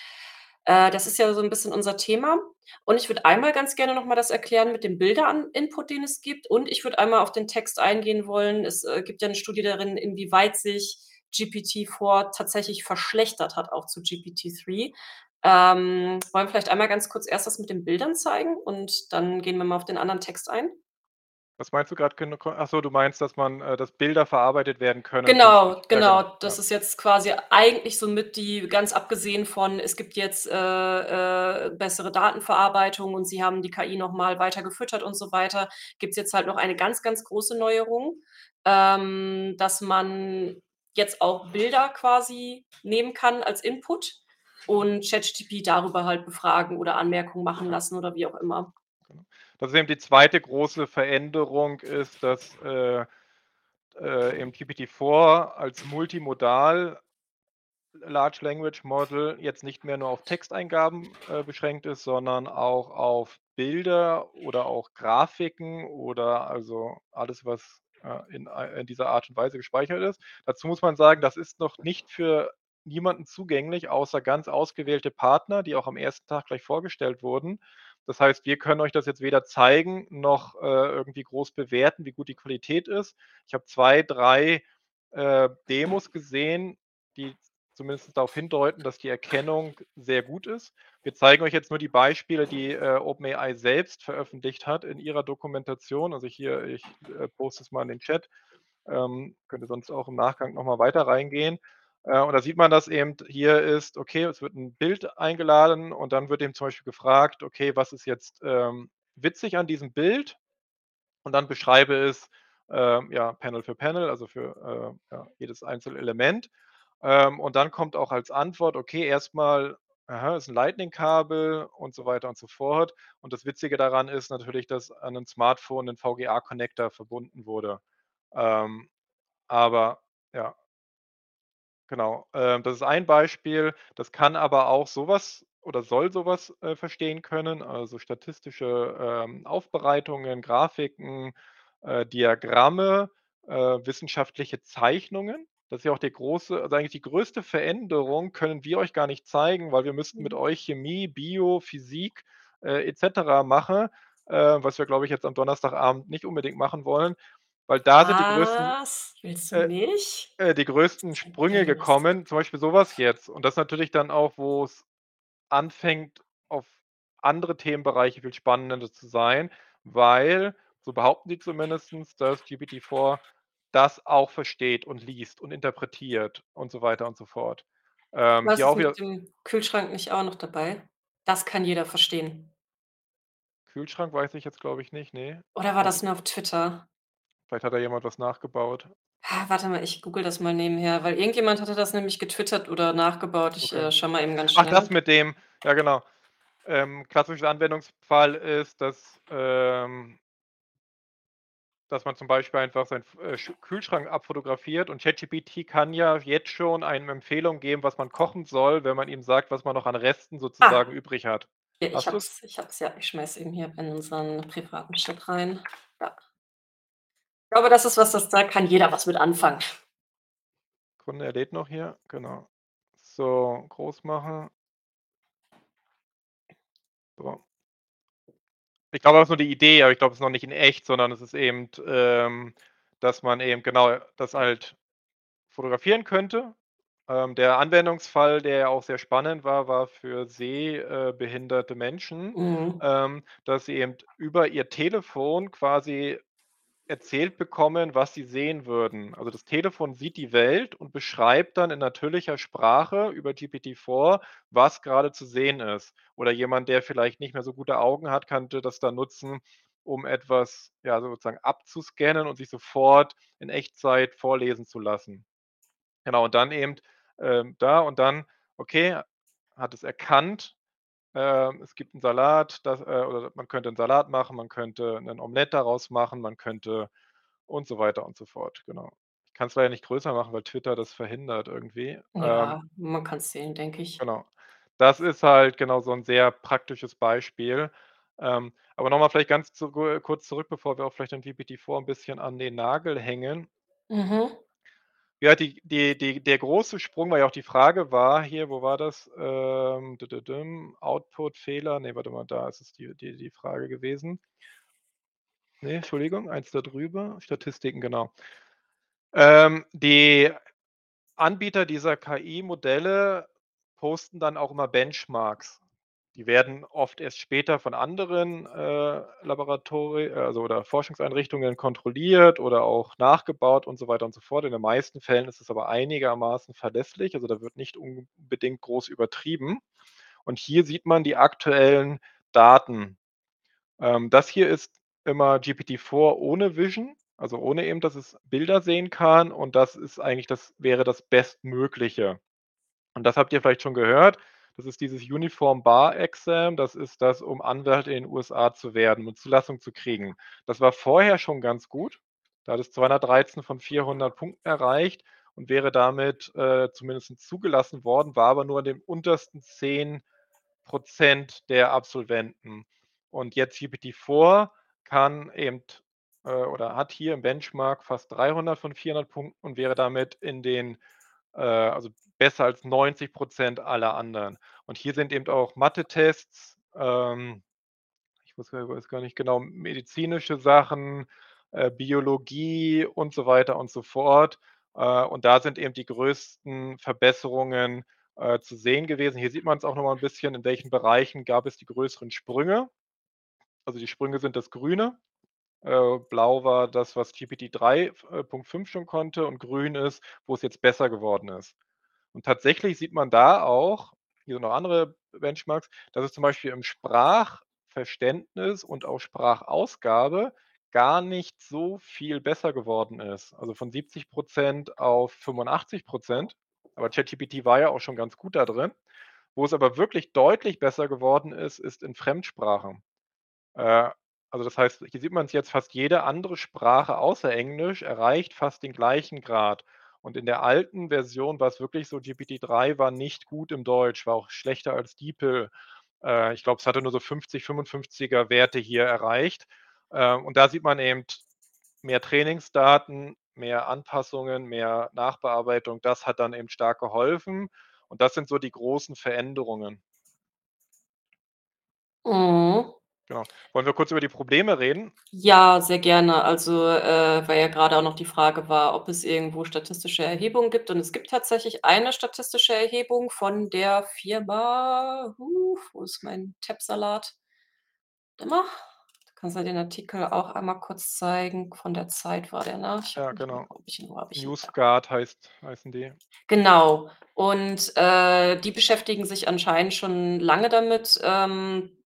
Äh, das ist ja so 'n bisschen unser Thema. Und ich würde einmal ganz gerne noch mal das erklären mit dem Bilder an Input, den es gibt. Und ich würde einmal auf den Text eingehen wollen. Es, äh, gibt ja 'ne Studie darin, inwieweit sich GPT-4 tatsächlich verschlechtert hat, auch zu GPT-3. Ähm, wollen wir vielleicht einmal ganz kurz erst das mit den Bildern zeigen und dann gehen wir mal auf den anderen Text ein? Was meinst du grad geno ko ach so, du meinst, dass man äh, dass Bilder verarbeitet werden können Genau. Ja, genau, genau. ja. Das ist jetzt quasi eigentlich somit die ganz abgesehen von es gibt jetzt, äh, äh, bessere Datenverarbeitung und sie haben die KI noch mal weiter gefüttert und so weiter, gibt's jetzt halt noch eine ganz, ganz große Neuerung, ähm, dass man jetzt auch Bilder quasi nehmen kann als Input und ChatGPT darüber halt befragen oder Anmerkungen machen lassen oder wie auch immer. Das ist eben die 2. große Veränderung ist, dass, äh, äh, eben GPT-4 als multimodal Large Language Model jetzt nicht mehr nur auf Texteingaben, äh, beschränkt ist, sondern auch auf Bilder oder auch Grafiken oder also alles, was, äh, in ei in dieser Art und Weise gespeichert ist. Dazu muss man sagen, das ist noch nicht für niemanden zugänglich, außer ganz ausgewählte Partner, die auch am 1. Tag gleich vorgestellt wurden. Das heißt, wir können euch das jetzt weder zeigen noch, äh, irgendwie groß bewerten, wie gut die Qualität ist. Ich habe 2, 3, äh, Demos gesehen, die zumindest darauf hindeuten, dass die Erkennung sehr gut ist. Wir zeigen euch jetzt nur die Beispiele, die, äh, OpenAI selbst veröffentlicht hat in ihrer Dokumentation. Also hier, ich, äh, poste es mal in den Chat. Ähm, könnt ihr sonst auch im Nachgang noch mal weiter reingehen. Äh, und da sieht man, dass eben hier ist okay, es wird 'n Bild eingeladen und dann wird eben zum Beispiel gefragt: „Okay, was ist jetzt, ähm, witzig an diesem Bild?“ Und dann beschreibe es, ähm, ja, Panel für Panel, also für, äh, ja, jedes einzelne Element. Ähm, und dann kommt auch als Antwort: „Okay, erst mal, aha, ist 'n Lightning-Kabel“ und so weiter und so fort. Und das Witzige daran ist natürlich, dass an 'nen Smartphone 'nen VGA-Connector verbunden wurde. Ähm, aber ja. Genau, ähm, das ist ein Beispiel. Das kann aber auch so was oder soll so was, äh, verstehen können, also statistische, ähm, Aufbereitungen, Grafiken, äh, Diagramme, äh, wissenschaftliche Zeichnungen. Das ist ja auch der große also eigentlich die größte Veränderung können wir euch gar nicht zeigen, weil wir müssten mit Mhm. euch Chemie, Bio, Physik, äh, et cetera machen, äh, was wir, glaube ich, jetzt am Donnerstagabend nicht unbedingt machen wollen, weil da sind die größten Was? Du äh, äh, die größten Ist Sprünge gekommen, zum Beispiel so was jetzt. Und das natürlich dann auch, wo's anfängt, auf andere Themenbereiche viel spannender zu sein, weil, so behaupten die zumindest, dass GPT-4 das auch versteht und liest und interpretiert und so weiter und so fort. Ähm, Was ist auch mit dem Kühlschrank nicht auch noch dabei? Das kann jeder verstehen. Kühlschrank weiß ich jetzt, glaube ich, nicht, ne. Oder war Also das nur auf Twitter? Vielleicht hat da jemand was nachgebaut. Ha, warte mal, ich google das mal nebenher, weil irgendjemand hatte das nämlich getwittert oder nachgebaut. Ich, Okay. äh, schaue mal eben ganz Ach, das schnell. mit dem ja genau. Ähm, klassischer Anwendungsfall ist, dass, ähm dass man zum Beispiel einfach seinen äh, Sch Kühlschrank abfotografiert und ChatGPT kann ja jetzt schon einem Empfehlung geben, was man kochen soll, wenn man ihm sagt, was man noch an Resten Ah. sozusagen übrig hat. Ja, ich Hast es ich habe es, ja. Ich schmeiße eben hier in unseren privaten Chat rein. Glaube, das ist was, das da kann jeder was mit anfangen. Sekunde, er lädt noch hier, genau. So, groß machen. So. Ich glaube, das ist nur die Idee, aber ich glaube, es ist noch nicht in echt, sondern es ist eben, ähm, dass man eben genau das halt fotografieren könnte Ähm, der Anwendungsfall, der ja auch sehr spannend war, war für seh äh, behinderte Menschen, Mhm. ähm, dass sie eben über ihr Telefon quasi erzählt bekommen, was sie sehen würden. Also, das Telefon sieht die Welt und beschreibt dann in natürlicher Sprache über GPT-4, was grade zu sehen ist. Oder jemand, der vielleicht nicht mehr so gute Augen hat, könnte das dann nutzen, um etwas, ja, sozusagen abzuscannen und sich sofort in Echtzeit vorlesen zu lassen. Genau, und dann eben, ähm, da und dann, okay, hat es erkannt, ähm, es gibt 'n Salat, das äh, oder man könnte 'n Salat machen, man könnte 'nen Omelett daraus machen, man könnte und so weiter und so fort, genau. Ich kann's leider nicht größer machen, weil Twitter das verhindert irgendwie. Ähm Ja, man kann's sehen, denke ich. Genau. Das ist halt genau so 'n sehr praktisches Beispiel. Ähm, aber noch mal vielleicht ganz zu kurz zurück, bevor wir auch vielleicht an GPT-4 'n bisschen an den Nagel hängen. Mhm. Ja, die die die der große Sprung, weil ja auch die Frage war hier, wo war das? Ähm, Output-Fehler. Ne, warte mal, da ist es die die die Frage gewesen. Ne, Entschuldigung, eins da drüber, Statistiken, genau. Ähm, die Anbieter dieser KI-Modelle posten dann auch immer Benchmarks. Die werden oft erst später von anderen, äh, Laboratori also, oder Forschungseinrichtungen kontrolliert oder auch nachgebaut und so weiter und so fort. In den meisten Fällen ist es aber einigermaßen verlässlich, also, da wird nicht unbedingt groß übertrieben. Und hier sieht man die aktuellen Daten. Ähm, das hier ist immer GPT-4 ohne Vision, also, ohne eben, dass es Bilder sehen kann und das ist eigentlich das wäre das Bestmögliche. Und das habt ihr vielleicht schon gehört. Das ist dieses Uniform Bar Exam. Das ist das, um Anwalt in den USA zu werden und Zulassung zu kriegen. Das war vorher schon ganz gut. Da hat es 213 von 400 Punkten erreicht und wäre damit, äh, zumindest zugelassen worden, war aber nur in den untersten 10 % der Absolventen. Und jetzt GPT-4 kann eben, äh, oder hat hier im Benchmark fast 300 von 400 Punkten und wäre damit in den also, besser als 90 % aller anderen. Und hier sind eben auch Mathetests, ähm, ich muss weiß gar nicht genau, medizinische Sachen, äh, Biologie und so weiter und so fort. Äh, und da sind eben die größten Verbesserungen, äh, zu sehen gewesen. Hier sieht man's auch noch mal 'n bisschen, in welchen Bereichen gab es die größeren Sprünge. Also, die Sprünge sind das Grüne. Äh, blau war das, was GPT-3 f äh, Punkt 5 schon konnte und grün ist, wo es jetzt besser geworden ist. Und tatsächlich sieht man da auch hier sind noch andere Benchmarks, dass es zum Beispiel im Sprachverständnis und auch Sprachausgabe gar nicht so viel besser geworden ist. Also, von 70 % auf 85 %. Aber ChatGPT war ja auch schon ganz gut da drin. Wo es aber wirklich deutlich besser geworden ist, ist in Fremdsprachen. Äh, also, das heißt, hier sieht man's jetzt, fast jede andere Sprache außer Englisch erreicht fast den gleichen Grad. Und in der alten Version war's wirklich so, GPT-3 war nicht gut im Deutsch, war auch schlechter als DeepL. Äh, ich glaube, es hatte nur so 50, 55er Werte hier erreicht. Äh, und da sieht man eben mehr Trainingsdaten, mehr Anpassungen, mehr Nachbearbeitung. Das hat dann eben stark geholfen. Und das sind so die großen Veränderungen. Mhm. Genau. Wollen wir kurz über die Probleme reden? Ja, sehr gerne. Also, äh, weil ja grade auch noch die Frage war, ob es irgendwo statistische Erhebungen gibt. Und es gibt tatsächlich eine statistische Erhebung von der Firma hu, wo ist mein Tab-Salat? Mal, du kannst ja den Artikel auch einmal kurz zeigen. Von der Zeit war der, ne? Ja, genau. NewsGuard heißt heißen die. Genau. Und, äh, die beschäftigen sich anscheinend schon lange damit, ähm,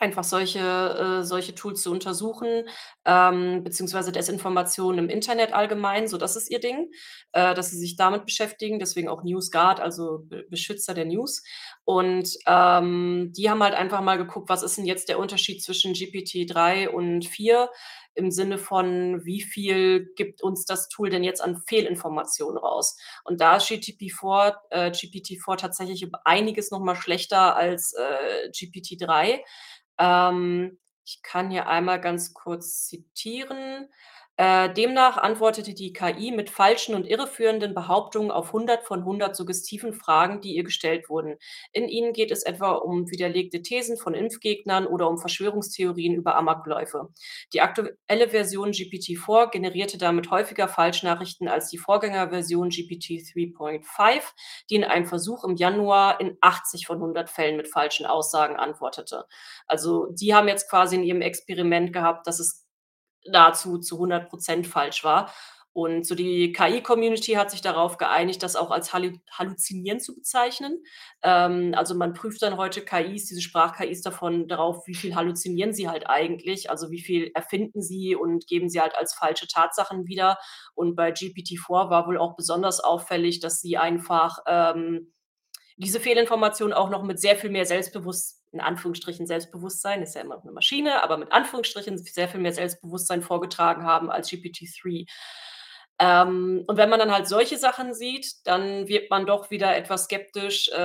einfach solche äh, solche Tools zu untersuchen, ähm, beziehungsweise Desinformation im Internet allgemein, so das ist ihr Ding, äh, dass sie sich damit beschäftigen, deswegen auch NewsGuard, also Be Beschützer der News. Und, ähm, die haben halt einfach mal geguckt, was ist 'n jetzt der Unterschied zwischen GPT-3 und 4 im Sinne von, wie viel gibt uns das Tool denn jetzt an Fehlinformationen raus? Und da ist GTP4 äh, GPT-4 tatsächlich einiges noch mal schlechter als, äh, GPT-3. Ähm, ich kann hier einmal ganz kurz zitieren. Äh, demnach antwortete die KI mit falschen und irreführenden Behauptungen auf 100 von 100 suggestiven Fragen, die ihr gestellt wurden. In ihnen geht es etwa um widerlegte Thesen von Impfgegnern oder um Verschwörungstheorien über Amokläufe. Die aktuelle Version GPT-4 generierte damit häufiger Falschnachrichten als die Vorgängerversion GPT 3.5, die in einem Versuch im Januar in 80 von 100 Fällen mit falschen Aussagen antwortete. Also die haben jetzt quasi in ihrem Experiment gehabt, dass es nahezu zu 100% falsch war. Und so die KI-Community hat sich darauf geeinigt, das auch als hallu halluzinieren zu bezeichnen. Ähm, also man prüft dann heute KIs, diese Sprach-KIs davon darauf, wie viel halluzinieren sie halt eigentlich, also wie viel erfinden sie und geben sie halt als falsche Tatsachen wieder. Und bei GPT-4 war wohl auch besonders auffällig, dass sie einfach ähm, diese Fehlinformation auch noch mit sehr viel mehr Selbstbewusst in Anführungsstrichen Selbstbewusstsein, ist ja immer noch 'ne Maschine, aber mit Anführungsstrichen sehr viel mehr Selbstbewusstsein vorgetragen haben als GPT-3. Ähm, und wenn man dann halt solche Sachen sieht, dann wird man doch wieder etwas skeptisch, äh,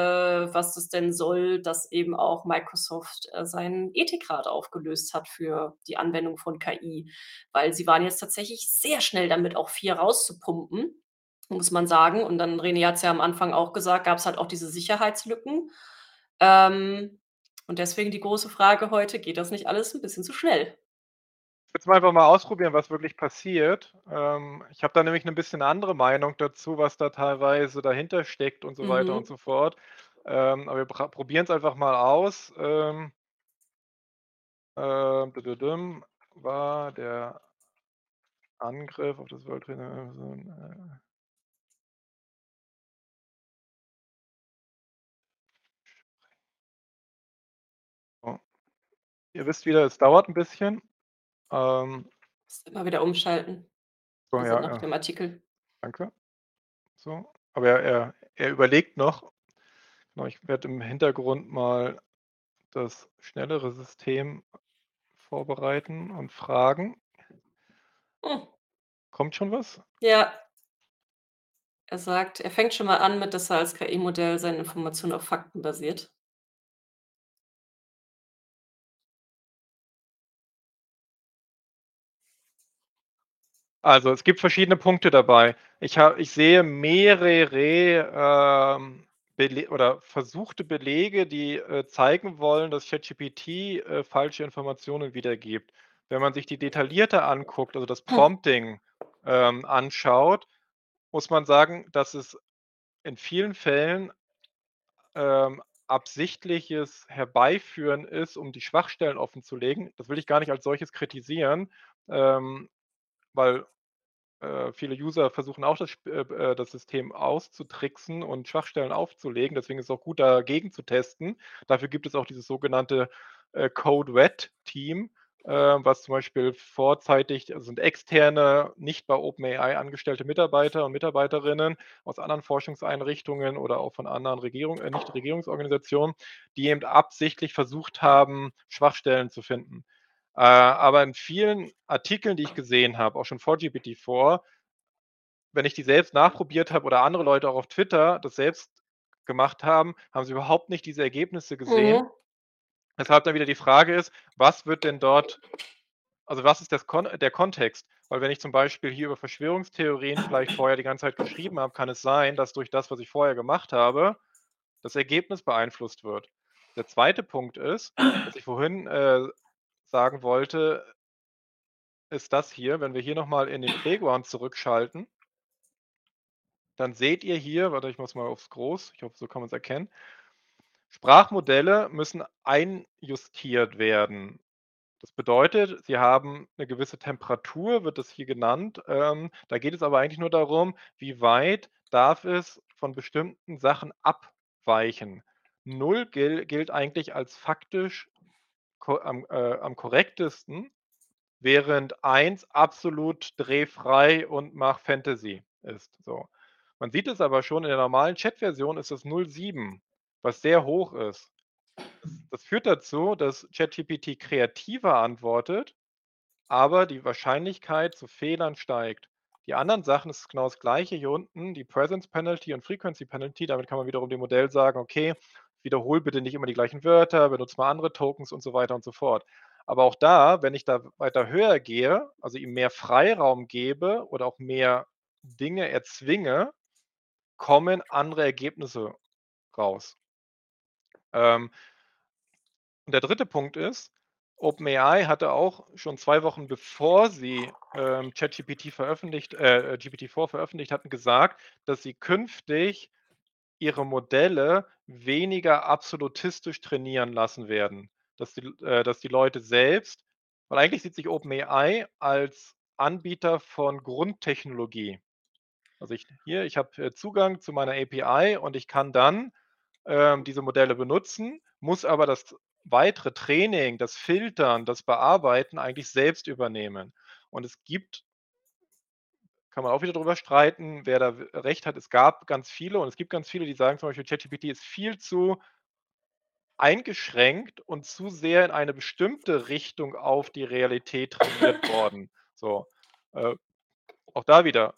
was es denn soll, dass eben auch Microsoft, äh, seinen Ethikrat aufgelöst hat für die Anwendung von KI. Weil sie waren jetzt tatsächlich sehr schnell damit, auch 4 rauszupumpen muss man sagen. Und dann, René hat es ja am Anfang auch gesagt, gab es halt auch diese Sicherheitslücken. Ähm, und deswegen die große Frage heute: Geht das nicht alles ein bisschen zu schnell? Jetzt mal einfach mal ausprobieren, was wirklich passiert. Ähm, ich habe da nämlich 'ne bisschen andere Meinung dazu, was da teilweise dahinter steckt und so weiter und Mhm. so fort. Ähm, aber wir bra probieren's einfach mal aus. Ähm ähm, war der Angriff auf das World Trade Ihr wisst wieder, es dauert 'n bisschen. Ähm Musst immer wieder umschalten. So, Also, ja, nach ja. dem Artikel. Danke. So, aber er er er überlegt noch. Genau, ich werde im Hintergrund mal das schnellere System vorbereiten und fragen. Hm. Kommt schon was? Ja. Er sagt er fängt schon mal an mit, dass er als KI-Modell seine Informationen auf Fakten basiert. Also, es gibt verschiedene Punkte dabei. Ich ha ich sehe mehrere, ähm, Bele oder versuchte Belege, die, äh, zeigen wollen, dass ChatGPT, äh, falsche Informationen wiedergibt. Wenn man sich die detaillierter anguckt, also das Hm. Prompting, ähm, anschaut, muss man sagen, dass es in vielen Fällen ähm, absichtliches Herbeiführen ist, um die Schwachstellen offenzulegen. Das will ich gar nicht als solches kritisieren, ähm, weil, äh, viele User versuchen auch das äh, äh, das System auszutricksen und Schwachstellen aufzulegen. Deswegen ist es auch gut, dagegen zu testen. Dafür gibt es auch dieses sogenannte, äh, Code Red Team, äh, was zum Beispiel vorzeitig also sind externe, nicht bei OpenAI angestellte Mitarbeiter und Mitarbeiterinnen aus anderen Forschungseinrichtungen oder auch von anderen Regierung äh, Nichtregierungsorganisationen, die eben absichtlich versucht haben, Schwachstellen zu finden. Äh, aber in vielen Artikeln, die ich gesehen habe, auch schon vor GPT-4 wenn ich die selbst nachprobiert habe oder andere Leute auch auf Twitter das selbst gemacht haben, haben sie überhaupt nicht diese Ergebnisse gesehen. Mhm. Weshalb dann wieder die Frage ist: Was wird denn dort also, was ist das Kon der Kontext? Weil wenn ich zum Beispiel hier über Verschwörungstheorien vielleicht vorher die ganze Zeit geschrieben habe, kann es sein, dass durch das, was ich vorher gemacht habe, das Ergebnis beeinflusst wird. Der 2. Punkt ist, was ich vorhin, äh, sagen wollte ist das hier, wenn wir hier noch mal in den Playground zurückschalten dann seht ihr hier warte, ich es mal aufs Groß, ich hoffe, so kann man's erkennen. Sprachmodelle müssen einjustiert werden. Das bedeutet, sie haben 'ne gewisse Temperatur, wird das hier genannt. Ähm, da geht es aber eigentlich nur darum, wie weit darf es von bestimmten Sachen abweichen. 0 gil gilt eigentlich als faktisch am äh, am korrektesten, während 1 absolut drehfrei und mach Fantasy ist, so. Man sieht es aber schon, in der normalen Chat-Version ist das 0,7, was sehr hoch ist. Das führt dazu, dass ChatGPT kreativer antwortet, aber die Wahrscheinlichkeit zu Fehlern steigt. Die anderen Sachen ist genau das Gleiche hier unten, die Presence Penalty und Frequency Penalty. Damit kann man wiederum dem Modell sagen: „Okay, wiederhole bitte nicht immer die gleichen Wörter, benutze mal andere Tokens“ und so weiter und so fort. Aber auch da, wenn ich da weiter höher gehe, also ihm mehr Freiraum gebe oder auch mehr Dinge erzwinge, kommen andere Ergebnisse raus. Ähm und der 3. Punkt ist, OpenAI hatte auch schon 2 Wochen bevor sie, ähm, ChatGPT veröffentlicht äh, GPT-4 veröffentlicht hatten, gesagt, dass sie künftig ihre Modelle weniger absolutistisch trainieren lassen werden. Dass die äh, dass die Leute selbst weil eigentlich sieht sich OpenAI als Anbieter von Grundtechnologie. Also ich hier, ich habe, äh, Zugang zu meiner API und ich kann dann, ähm, diese Modelle benutzen, muss aber das weitere Training, das Filtern, das Bearbeiten eigentlich selbst übernehmen. Und es gibt kann man auch wieder drüber streiten, wer da recht hat. Es gab ganz viele und es gibt ganz viele, die sagen zum Beispiel, ChatGPT ist viel zu eingeschränkt und zu sehr in eine bestimmte Richtung auf die Realität trainiert worden. So, äh, auch da wieder,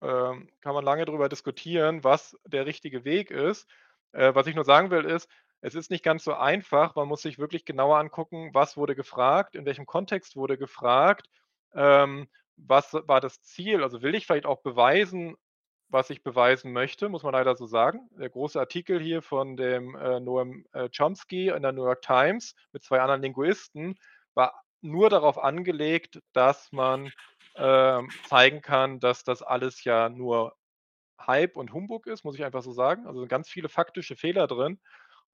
ähm, kann man lange drüber diskutieren, was der richtige Weg ist. Äh, was ich nur sagen will, ist, es ist nicht ganz so einfach. Man muss sich wirklich genauer angucken, was wurde gefragt, in welchem Kontext wurde gefragt, ähm, was war das Ziel? Also, will ich vielleicht auch beweisen, was ich beweisen möchte, muss man leider so sagen. Der große Artikel hier von dem, äh, Noam, äh, Chomsky in der New York Times mit 2 anderen Linguisten war nur darauf angelegt, dass man, ähm, zeigen kann, dass das alles ja nur Hype und Humbug ist, muss ich einfach so sagen. Also, sind ganz viele faktische Fehler drin.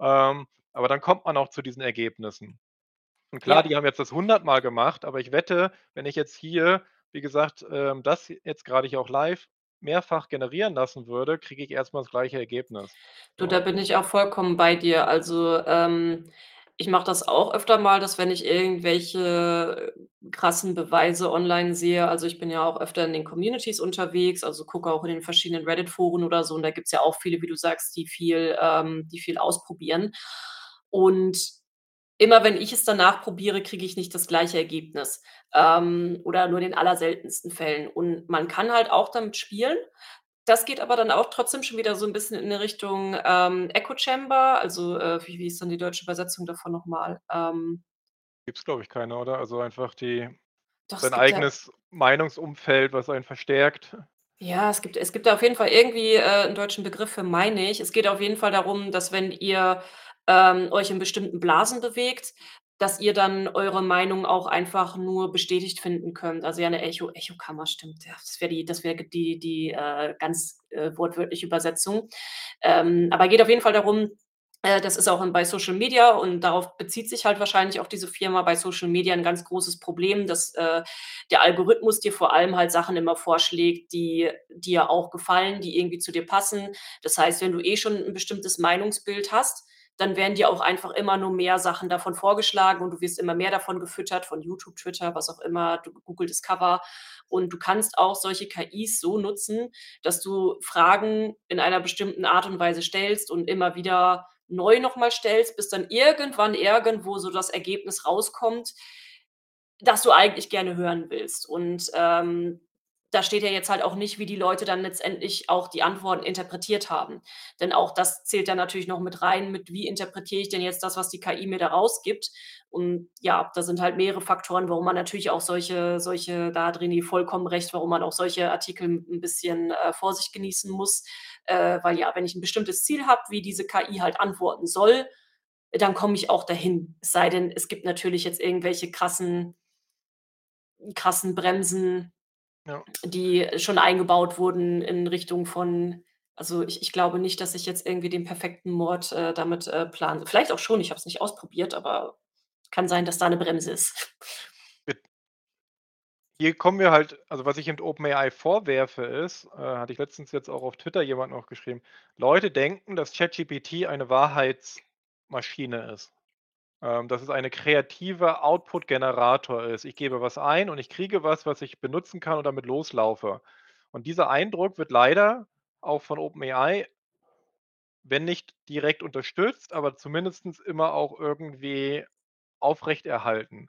Ähm, aber dann kommt man auch zu diesen Ergebnissen. Und klar, Ja. die haben jetzt das hundertmal gemacht, aber ich wette, wenn ich jetzt hier, wie gesagt, ähm, das jetzt grade hier auch live mehrfach generieren lassen würde, kriege ich erst mal das gleiche Ergebnis. Du, da bin ich auch vollkommen bei dir. Also, ähm, ich mache das auch öfter mal, dass wenn ich irgendwelche krassen Beweise online sehe also, ich bin ja auch öfter in den Communities unterwegs, also, gucke auch in den verschiedenen Reddit-Foren oder so und da gibt's ja auch viele, wie du sagst, die viel ähm, die viel ausprobieren. Und immer wenn ich es dann nachprobiere, kriege ich nicht das gleiche Ergebnis, ähm, oder nur in den allerseltensten Fällen. Und man kann halt auch damit spielen. Das geht aber dann auch trotzdem schon wieder so 'n bisschen in 'ne Richtung, ähm, Echo Chamber, also, äh, wie wie ist dann die deutsche Übersetzung davon noch mal? Ähm Gibt's, glaube ich, keine, oder? Also, einfach die Doch, es sein gibt ja eigenes Meinungsumfeld, was einen verstärkt. Ja, es gibt es gibt da auf jeden Fall irgendwie, äh, 'n deutschen Begriff für, meine ich. Es geht auf jeden Fall darum, dass wenn ihr, ähm, euch in bestimmten Blasen bewegt, dass ihr dann eure Meinung auch einfach nur bestätigt finden könnt. Also, ja, 'ne Echo Echokammer, stimmt, ja. Das wäre die das wäre die die, äh, ganz, äh, wortwörtliche Übersetzung. Ähm, aber geht auf jeden Fall darum äh, das ist auch bei Social Media und darauf bezieht sich halt wahrscheinlich auch diese Firma bei Social Media 'n ganz großes Problem, dass, äh, der Algorithmus dir vor allem halt Sachen immer vorschlägt, die dir auch gefallen, die irgendwie zu dir passen. Das heißt, wenn du eh schon 'n bestimmtes Meinungsbild hast, dann werden dir auch einfach immer nur mehr Sachen davon vorgeschlagen und du wirst immer mehr davon gefüttert, von YouTube, Twitter, was auch immer, Google Discover. Und du kannst auch solche KIs so nutzen, dass du Fragen in einer bestimmten Art und Weise stellst und immer wieder neu noch mal stellst, bis dann irgendwann irgendwo so das Ergebnis rauskommt das du eigentlich gerne hören willst. Und, ähm, da steht ja jetzt halt auch nicht, wie die Leute dann letztendlich auch die Antworten interpretiert haben. Denn auch das zählt dann natürlich noch mit rein, mit wie interpretiere ich denn jetzt das, was die KI mir da rausgibt? Und ja, da sind halt mehrere Faktoren, warum man natürlich auch solche solche da hat René vollkommen recht, warum man auch solche Artikel 'n bisschen, äh, Vorsicht genießen muss. Äh, weil ja, wenn ich 'n bestimmtes Ziel habe, wie diese KI halt antworten soll, dann komme ich auch dahin. Es sei denn, es gibt natürlich jetzt irgendwelche krassen krassen Bremsen, Ja. die schon eingebaut wurden in Richtung von also, ich ich glaube nicht, dass ich jetzt irgendwie den perfekten Mord, äh, damit, äh, plane. Vielleicht auch schon, ich habe es nicht ausprobiert, aber kann sein, dass da 'ne Bremse ist. Hier kommen wir halt also, was ich eben OpenAI vorwerfe, ist äh, hatte ich letztens jetzt auch auf Twitter jemand noch geschrieben: Leute denken, dass ChatGPT eine Wahrheitsmaschine ist. Ähm, dass es eine kreative Output-Generator ist. Ich gebe was ein und ich kriege was, was ich benutzen kann und damit loslaufe. Und dieser Eindruck wird leider auch von OpenAI wenn nicht direkt unterstützt, aber zumindestens immer auch irgendwie aufrechterhalten.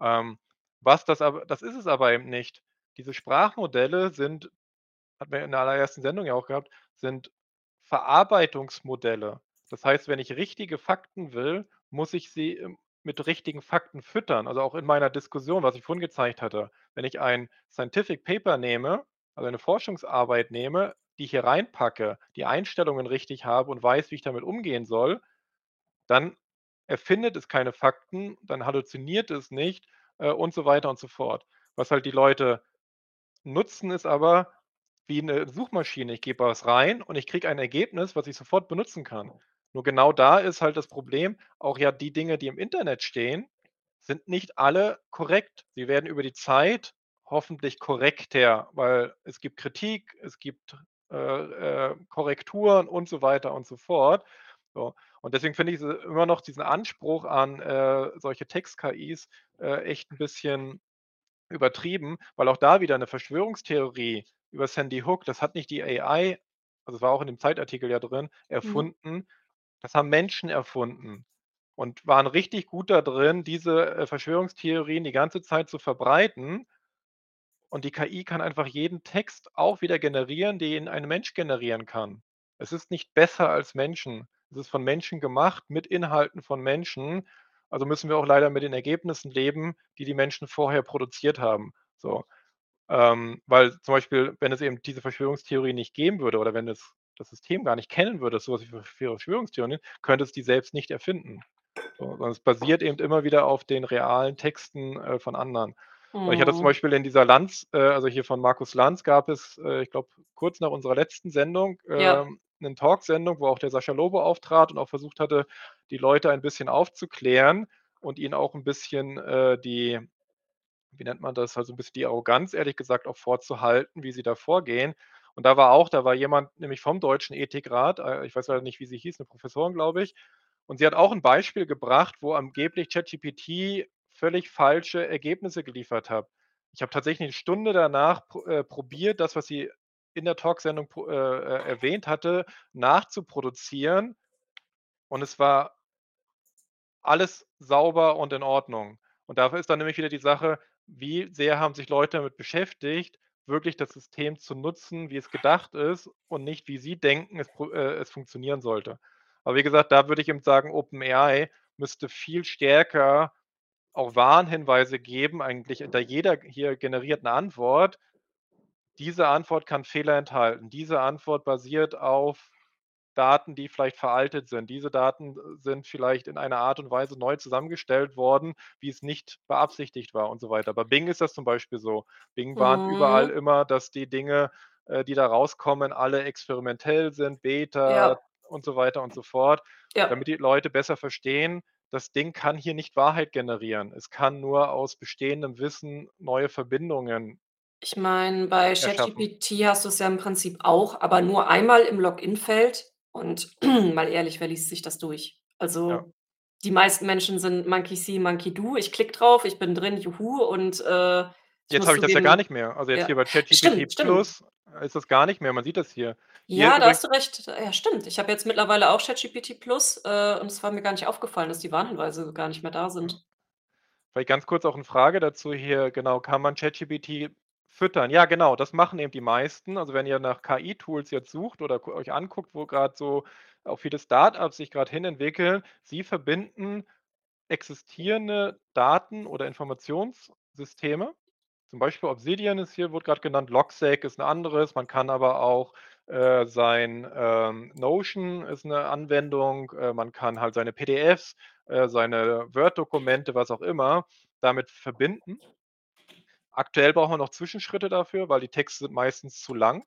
Ähm, was das aber das ist es aber eben nicht. Diese Sprachmodelle sind hatten wir in der allerersten Sendung ja auch gehabt, sind Verarbeitungsmodelle. Das heißt, wenn ich richtige Fakten will, muss ich sie im mit richtigen Fakten füttern, also auch in meiner Diskussion, was ich vorhin gezeigt hatte. Wenn ich ein Scientific Paper nehme, also eine Forschungsarbeit nehme, die ich hier reinpacke, die Einstellungen richtig habe und weiß, wie ich damit umgehen soll, dann erfindet es keine Fakten, dann halluziniert es nicht, äh, und so weiter und so fort. Was halt die Leute nutzen, ist aber wie 'ne Suchmaschine. Ich gebe was rein und ich kriege ein Ergebnis, was ich sofort benutzen kann. Nur genau da ist halt das Problem, auch ja die Dinge, die im Internet stehen, sind nicht alle korrekt. Sie werden über die Zeit hoffentlich korrekter, weil es gibt Kritik, es gibt, äh, äh, Korrekturen und so weiter und so fort. So, und deswegen finde ich immer noch diesen Anspruch an, äh, solche Text-KIs, äh, echt 'n bisschen übertrieben, weil auch da wieder 'ne Verschwörungstheorie über Sandy Hook, das hat nicht die AI also, es war auch in dem Zeitartikel ja drin, Mhm. Das haben Menschen erfunden und waren richtig gut da drin, diese, äh, Verschwörungstheorien die ganze Zeit zu verbreiten. Und die KI kann einfach jeden Text auch wieder generieren, den ein Mensch generieren kann. Es ist nicht besser als Menschen. Es ist von Menschen gemacht, mit Inhalten von Menschen, also müssen wir auch leider mit den Ergebnissen leben, die die Menschen vorher produziert haben, so. Ähm, weil zum Beispiel, wenn es eben diese Verschwörungstheorie nicht geben würde oder wenn es das System gar nicht kennen würde, so was wie Ver Verschwörungstheorien, könnte es die selbst nicht erfinden. So, sondern es basiert eben immer wieder auf den realen Texten, äh, von anderen. Und ich hatte zum Mhm. Beispiel in dieser Lanz äh, also hier von Markus Lanz gab es, äh, ich glaube, kurz nach unserer letzten Sendung, Ja. ähm, 'nen Talksendung, wo auch der Sascha Lobo auftrat und auch versucht hatte, die Leute ein bisschen aufzuklären und ihnen auch 'n bisschen, äh, die wie nennt man das, also 'n bisschen die Arroganz ehrlich gesagt auch vorzuhalten, wie sie da vorgehen. Und da war auch da war jemand nämlich vom Deutschen Ethikrat, äh, ich weiß leider nicht, wie sie hieß, 'ne Professorin, glaube ich. Und sie hat auch 'n Beispiel gebracht, wo angeblich ChatGPT völlig falsche Ergebnisse geliefert hat. Ich habe tatsächlich 'ne Stunde danach pro äh, probiert, das, was sie in der Talksendung äh, äh, erwähnt hatte, nachzuproduzieren und es war alles sauber und in Ordnung. Und dafür ist dann nämlich wieder die Sache, wie sehr haben sich Leute damit beschäftigt, wirklich das System zu nutzen, wie es gedacht ist und nicht, wie sie denken, es äh, es funktionieren sollte. Aber wie gesagt, da würde ich eben sagen, OpenAI müsste viel stärker auch Warnhinweise geben, eigentlich hinter jeder hier generierten Antwort. Diese Antwort kann Fehler enthalten. Diese Antwort basiert auf Daten, die vielleicht veraltet sind. Diese Daten, äh, sind vielleicht in einer Art und Weise neu zusammengestellt worden, wie es nicht beabsichtigt war und so weiter. Bei Bing ist das zum Beispiel so. Bing warnt überall Mhm. immer, dass die Dinge, äh, die da rauskommen, alle experimentell sind, Beta Ja. und so weiter und so fort, Ja. damit die Leute besser verstehen, das Ding kann hier nicht Wahrheit generieren. Es kann nur aus bestehendem Wissen neue Verbindungen Ich meine, bei. ChatGPT hast du's ja im Prinzip auch, aber nur einmal im Login-Feld und mal ehrlich, wer liest sich das durch? Ja. Also, die meisten Menschen sind Monkey See, Monkey Do. Ich klicke drauf, ich bin drin, juhu und, äh, Jetzt habe ich das ja gar nicht mehr. Also, jetzt ja, hier bei ChatGPT. Plus ist das gar nicht mehr. Man sieht das hier. Hier Ja, da hast du recht. Ja, stimmt. Ich habe jetzt mittlerweile auch ChatGPT Plus, äh, und es war mir gar nicht aufgefallen, dass die Warnhinweise gar nicht mehr da Ja. sind. Vielleicht ganz kurz auch 'ne Frage dazu hier, genau, kann man ChatGPT füttern? Ja, genau, das machen eben die meisten. Also, wenn ihr nach KI-Tools jetzt sucht oder euch anguckt, wo grad so auch viele Start-ups sich grad hin entwickeln, sie verbinden existierende Daten oder Informationssysteme. Zum Beispiel Obsidian ist hier wurde grad genannt, Logseq ist 'n anderes. Man kann aber auch, äh, sein, ähm Notion ist 'ne Anwendung, äh, man kann halt seine PDFs, äh, seine Word-Dokumente, was auch immer, damit verbinden. Aktuell braucht man noch Zwischenschritte dafür, weil die Texte sind meistens zu lang.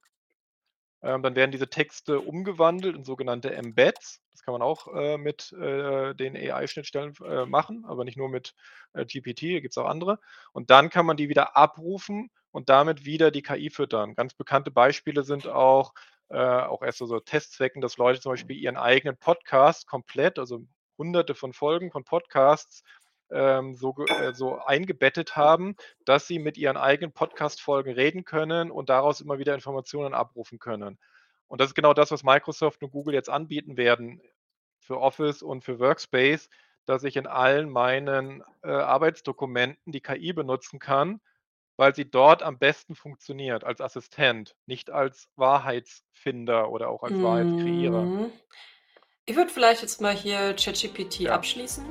Ähm, dann werden diese Texte umgewandelt in sogenannte Embeds. Das kann man auch, äh, mit, äh, den AI-Schnittstellen äh, machen, aber nicht nur mit, äh, GPT, da gibt's auch andere. Und dann kann man die wieder abrufen und damit wieder die KI füttern. Ganz bekannte Beispiele sind auch, äh, auch erst so so Testzwecken, dass Leute zum Beispiel ihren eigenen Podcast komplett, also Hunderte von Folgen von Podcasts, ähm, so äh, so eingebettet haben, dass sie mit ihren eigenen Podcast-Folgen reden können und daraus immer wieder Informationen abrufen können. Und das ist genau das, was Microsoft und Google jetzt anbieten werden für Office und für Workspace, dass ich in allen meinen, äh, Arbeitsdokumenten die KI benutzen kann, weil sie dort am besten funktioniert als Assistent, nicht als Wahrheitsfinder oder auch als Wahrheitskreierer. Mhm. Ich würde vielleicht jetzt mal hier ChatGPT Ja. abschließen.